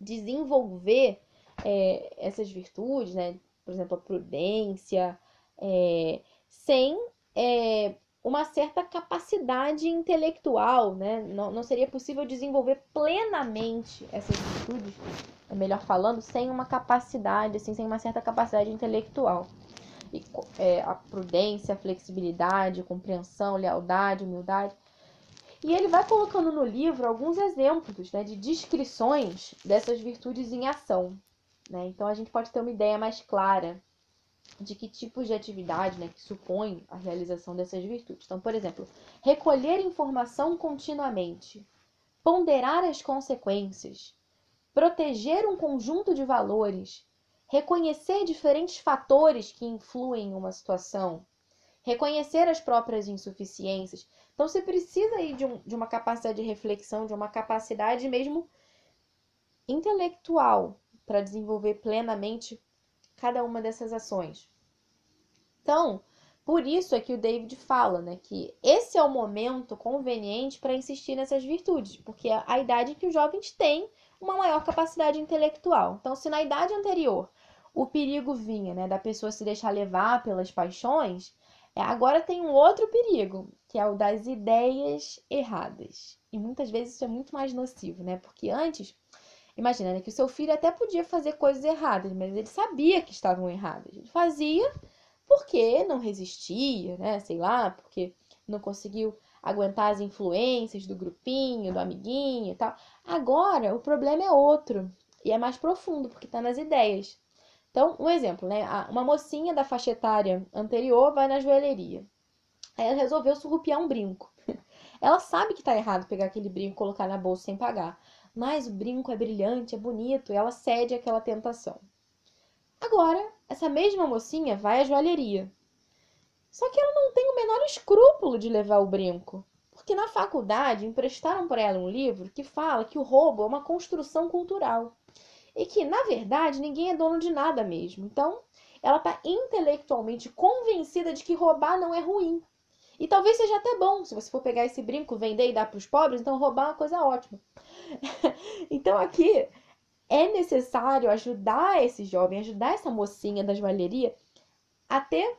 desenvolver é, essas virtudes, né? Por exemplo, a prudência, é, sem é, uma certa capacidade intelectual, né? Não, não seria possível desenvolver plenamente essas virtudes, é melhor falando, sem uma capacidade, assim, sem uma certa capacidade intelectual. E, é, a prudência, a flexibilidade, a compreensão, lealdade, humildade e ele vai colocando no livro alguns exemplos né, de descrições dessas virtudes em ação. Né? Então a gente pode ter uma ideia mais clara de que tipos de atividade né, que supõem a realização dessas virtudes. Então, por exemplo, recolher informação continuamente, ponderar as consequências, proteger um conjunto de valores, reconhecer diferentes fatores que influem em uma situação, reconhecer as próprias insuficiências. Então, você precisa aí de, um, de uma capacidade de reflexão, de uma capacidade mesmo intelectual para desenvolver plenamente cada uma dessas ações. Então, por isso é que o David fala, né, que esse é o momento conveniente para insistir nessas virtudes, porque é a idade em que os jovens têm uma maior capacidade intelectual. Então, se na idade anterior o perigo vinha, né, da pessoa se deixar levar pelas paixões, é, agora tem um outro perigo, que é o das ideias erradas. E muitas vezes isso é muito mais nocivo, né? Porque antes, imagina, né, que o seu filho até podia fazer coisas erradas, mas ele sabia que estavam erradas. Ele fazia porque não resistia, né? Sei lá, porque não conseguiu aguentar as influências do grupinho, do amiguinho e tal. Agora, o problema é outro e é mais profundo, porque está nas ideias. Então, um exemplo, né? Uma mocinha da faixa etária anterior vai na joalheria. Aí ela resolveu surrupiar um brinco. Ela sabe que tá errado pegar aquele brinco e colocar na bolsa sem pagar. Mas o brinco é brilhante, é bonito, e ela cede àquela tentação. Agora, essa mesma mocinha vai à joalheria. Só que ela não tem o menor escrúpulo de levar o brinco. Porque na faculdade emprestaram para ela um livro que fala que o roubo é uma construção cultural e que, na verdade, ninguém é dono de nada mesmo. Então, ela está intelectualmente convencida de que roubar não é ruim. E talvez seja até bom, se você for pegar esse brinco, vender e dar para os pobres, então roubar é uma coisa ótima. então, aqui é necessário ajudar esse jovem, ajudar essa mocinha da joalheria a ter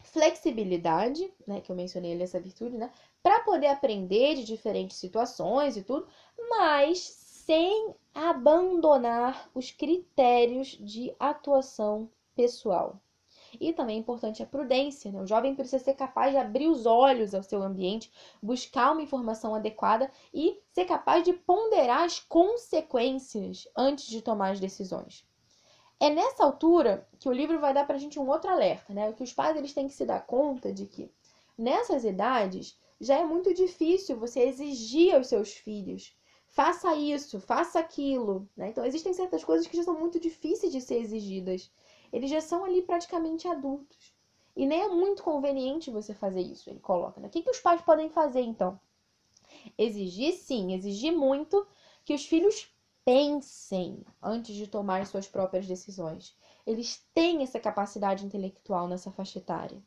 flexibilidade, né, que eu mencionei ali essa virtude, né, para poder aprender de diferentes situações e tudo, mas sem abandonar os critérios de atuação pessoal. E também é importante a prudência. Né? O jovem precisa ser capaz de abrir os olhos ao seu ambiente, buscar uma informação adequada e ser capaz de ponderar as consequências antes de tomar as decisões. É nessa altura que o livro vai dar para a gente um outro alerta, né? Que os pais eles têm que se dar conta de que nessas idades já é muito difícil você exigir aos seus filhos faça isso, faça aquilo. Né? Então, existem certas coisas que já são muito difíceis de ser exigidas. Eles já são ali praticamente adultos. E nem é muito conveniente você fazer isso, ele coloca. Né? O que, que os pais podem fazer, então? Exigir, sim, exigir muito que os filhos pensem antes de tomar suas próprias decisões. Eles têm essa capacidade intelectual nessa faixa etária.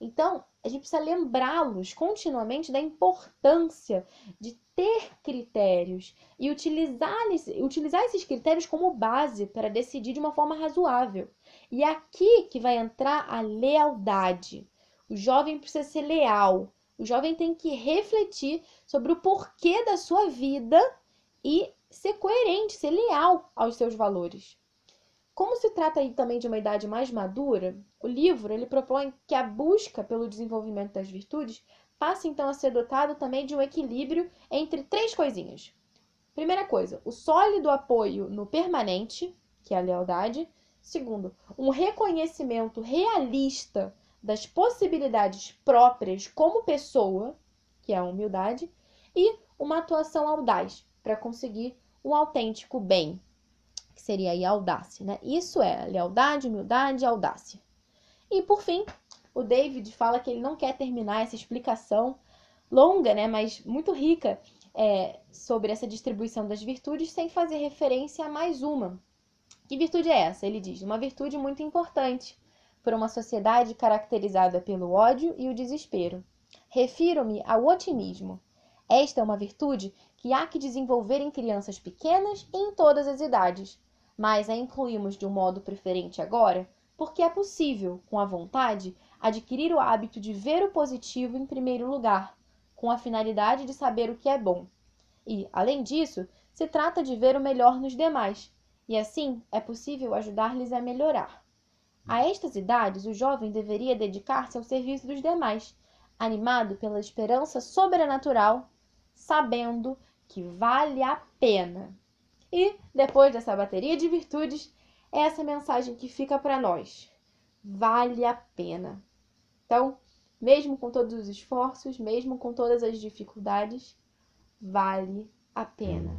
Então, a gente precisa lembrá-los continuamente da importância de ter critérios e utilizar, utilizar esses critérios como base para decidir de uma forma razoável. E é aqui que vai entrar a lealdade. O jovem precisa ser leal. O jovem tem que refletir sobre o porquê da sua vida e ser coerente, ser leal aos seus valores. Como se trata aí também de uma idade mais madura, o livro ele propõe que a busca pelo desenvolvimento das virtudes passe então a ser dotado também de um equilíbrio entre três coisinhas. Primeira coisa, o sólido apoio no permanente, que é a lealdade. Segundo, um reconhecimento realista das possibilidades próprias como pessoa, que é a humildade, e uma atuação audaz para conseguir um autêntico bem, que seria a audácia, né? Isso é lealdade, humildade e audácia. E por fim, o David fala que ele não quer terminar essa explicação longa, né, mas muito rica é, sobre essa distribuição das virtudes sem fazer referência a mais uma. Que virtude é essa? Ele diz: uma virtude muito importante para uma sociedade caracterizada pelo ódio e o desespero. Refiro-me ao otimismo. Esta é uma virtude que há que desenvolver em crianças pequenas e em todas as idades, mas a incluímos de um modo preferente agora, porque é possível, com a vontade, adquirir o hábito de ver o positivo em primeiro lugar, com a finalidade de saber o que é bom. E, além disso, se trata de ver o melhor nos demais, e assim é possível ajudar-lhes a melhorar. A estas idades, o jovem deveria dedicar-se ao serviço dos demais, animado pela esperança sobrenatural, sabendo que vale a pena e depois dessa bateria de virtudes, é essa mensagem que fica para nós. Vale a pena. Então, mesmo com todos os esforços, mesmo com todas as dificuldades, vale a pena.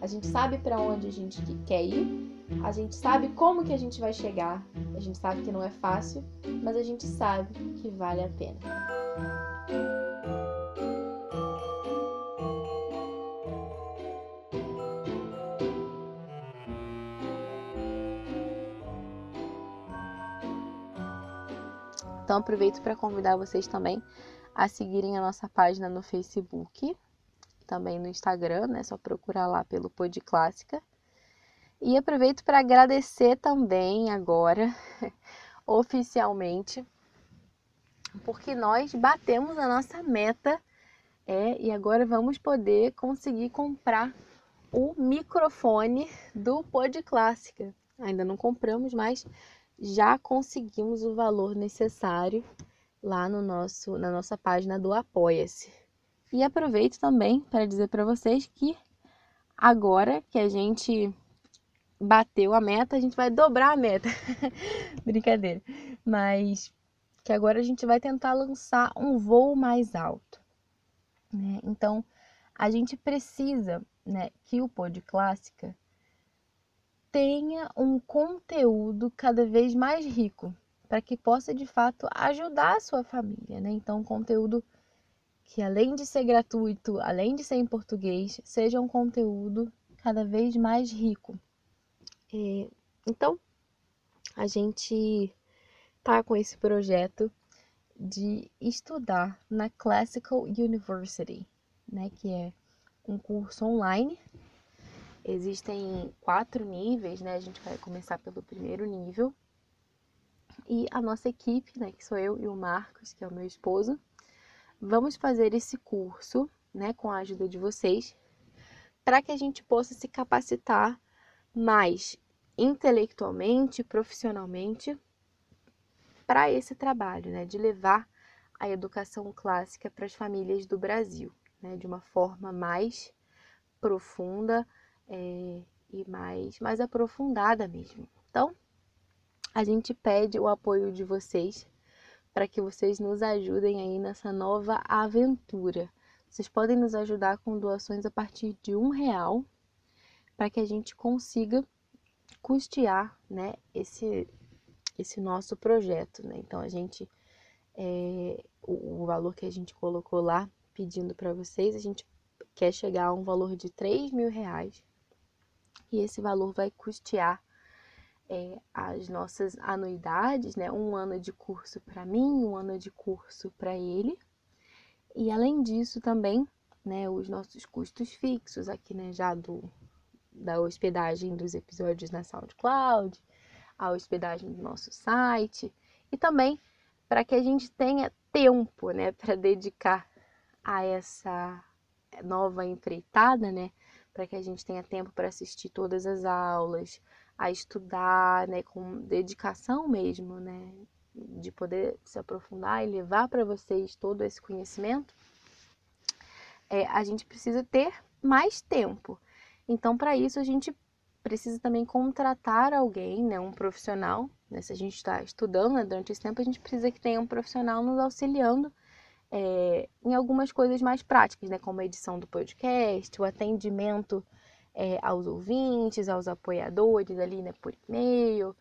A gente sabe para onde a gente quer ir, a gente sabe como que a gente vai chegar, a gente sabe que não é fácil, mas a gente sabe que vale a pena. Então aproveito para convidar vocês também a seguirem a nossa página no Facebook, também no Instagram, né? Só procurar lá pelo Pod Clássica. E aproveito para agradecer também agora, oficialmente, porque nós batemos a nossa meta é, e agora vamos poder conseguir comprar o microfone do Pod Clássica. Ainda não compramos, mas já conseguimos o valor necessário lá no nosso, na nossa página do Apoia-se. E aproveito também para dizer para vocês que agora que a gente bateu a meta, a gente vai dobrar a meta. Brincadeira. Mas que agora a gente vai tentar lançar um voo mais alto. Né? Então, a gente precisa né, que o Pod Clássica tenha um conteúdo cada vez mais rico, para que possa de fato ajudar a sua família, né? Então, conteúdo que além de ser gratuito, além de ser em português, seja um conteúdo cada vez mais rico. É, então, a gente tá com esse projeto de estudar na Classical University, né, que é um curso online Existem quatro níveis, né? A gente vai começar pelo primeiro nível. E a nossa equipe, né, que sou eu e o Marcos, que é o meu esposo, vamos fazer esse curso, né, com a ajuda de vocês, para que a gente possa se capacitar mais intelectualmente, profissionalmente para esse trabalho, né, de levar a educação clássica para as famílias do Brasil, né, de uma forma mais profunda, é, e mais, mais aprofundada mesmo. Então, a gente pede o apoio de vocês para que vocês nos ajudem aí nessa nova aventura. Vocês podem nos ajudar com doações a partir de um real para que a gente consiga custear, né, esse esse nosso projeto, né? Então a gente é, o, valor que a gente colocou lá pedindo para vocês, a gente quer chegar a um valor de 3 mil reais e esse valor vai custear é, as nossas anuidades, né? Um ano de curso para mim, um ano de curso para ele. E além disso também, né, os nossos custos fixos aqui, né, já do da hospedagem dos episódios na SoundCloud, a hospedagem do nosso site e também para que a gente tenha tempo, né, para dedicar a essa nova empreitada, né, para que a gente tenha tempo para assistir todas as aulas, a estudar, né, com dedicação mesmo, né, de poder se aprofundar e levar para vocês todo esse conhecimento, é, a gente precisa ter mais tempo. Então, para isso, a gente precisa também contratar alguém, né, um profissional. Né, se a gente está estudando né, durante esse tempo, a gente precisa que tenha um profissional nos auxiliando é, em algumas coisas mais práticas, né, como a edição do podcast, o atendimento é, aos ouvintes, aos apoiadores ali, né, por e-mail,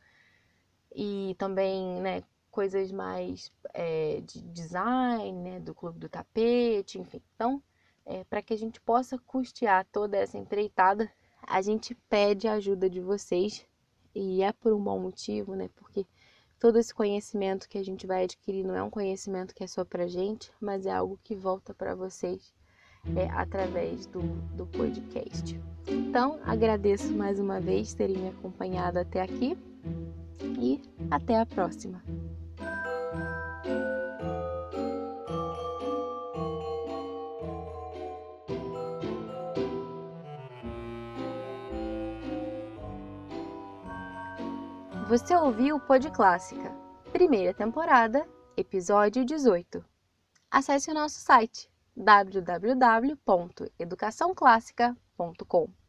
e também, né, coisas mais é, de design, né, do Clube do Tapete, enfim. Então, é, para que a gente possa custear toda essa empreitada, a gente pede a ajuda de vocês, e é por um bom motivo, né, porque todo esse conhecimento que a gente vai adquirir não é um conhecimento que é só para gente, mas é algo que volta para vocês é, através do, do podcast. Então, agradeço mais uma vez terem me acompanhado até aqui e até a próxima. Você ouviu o Pod Clássica, primeira temporada, episódio 18. Acesse o nosso site www.educaçãoclássica.com.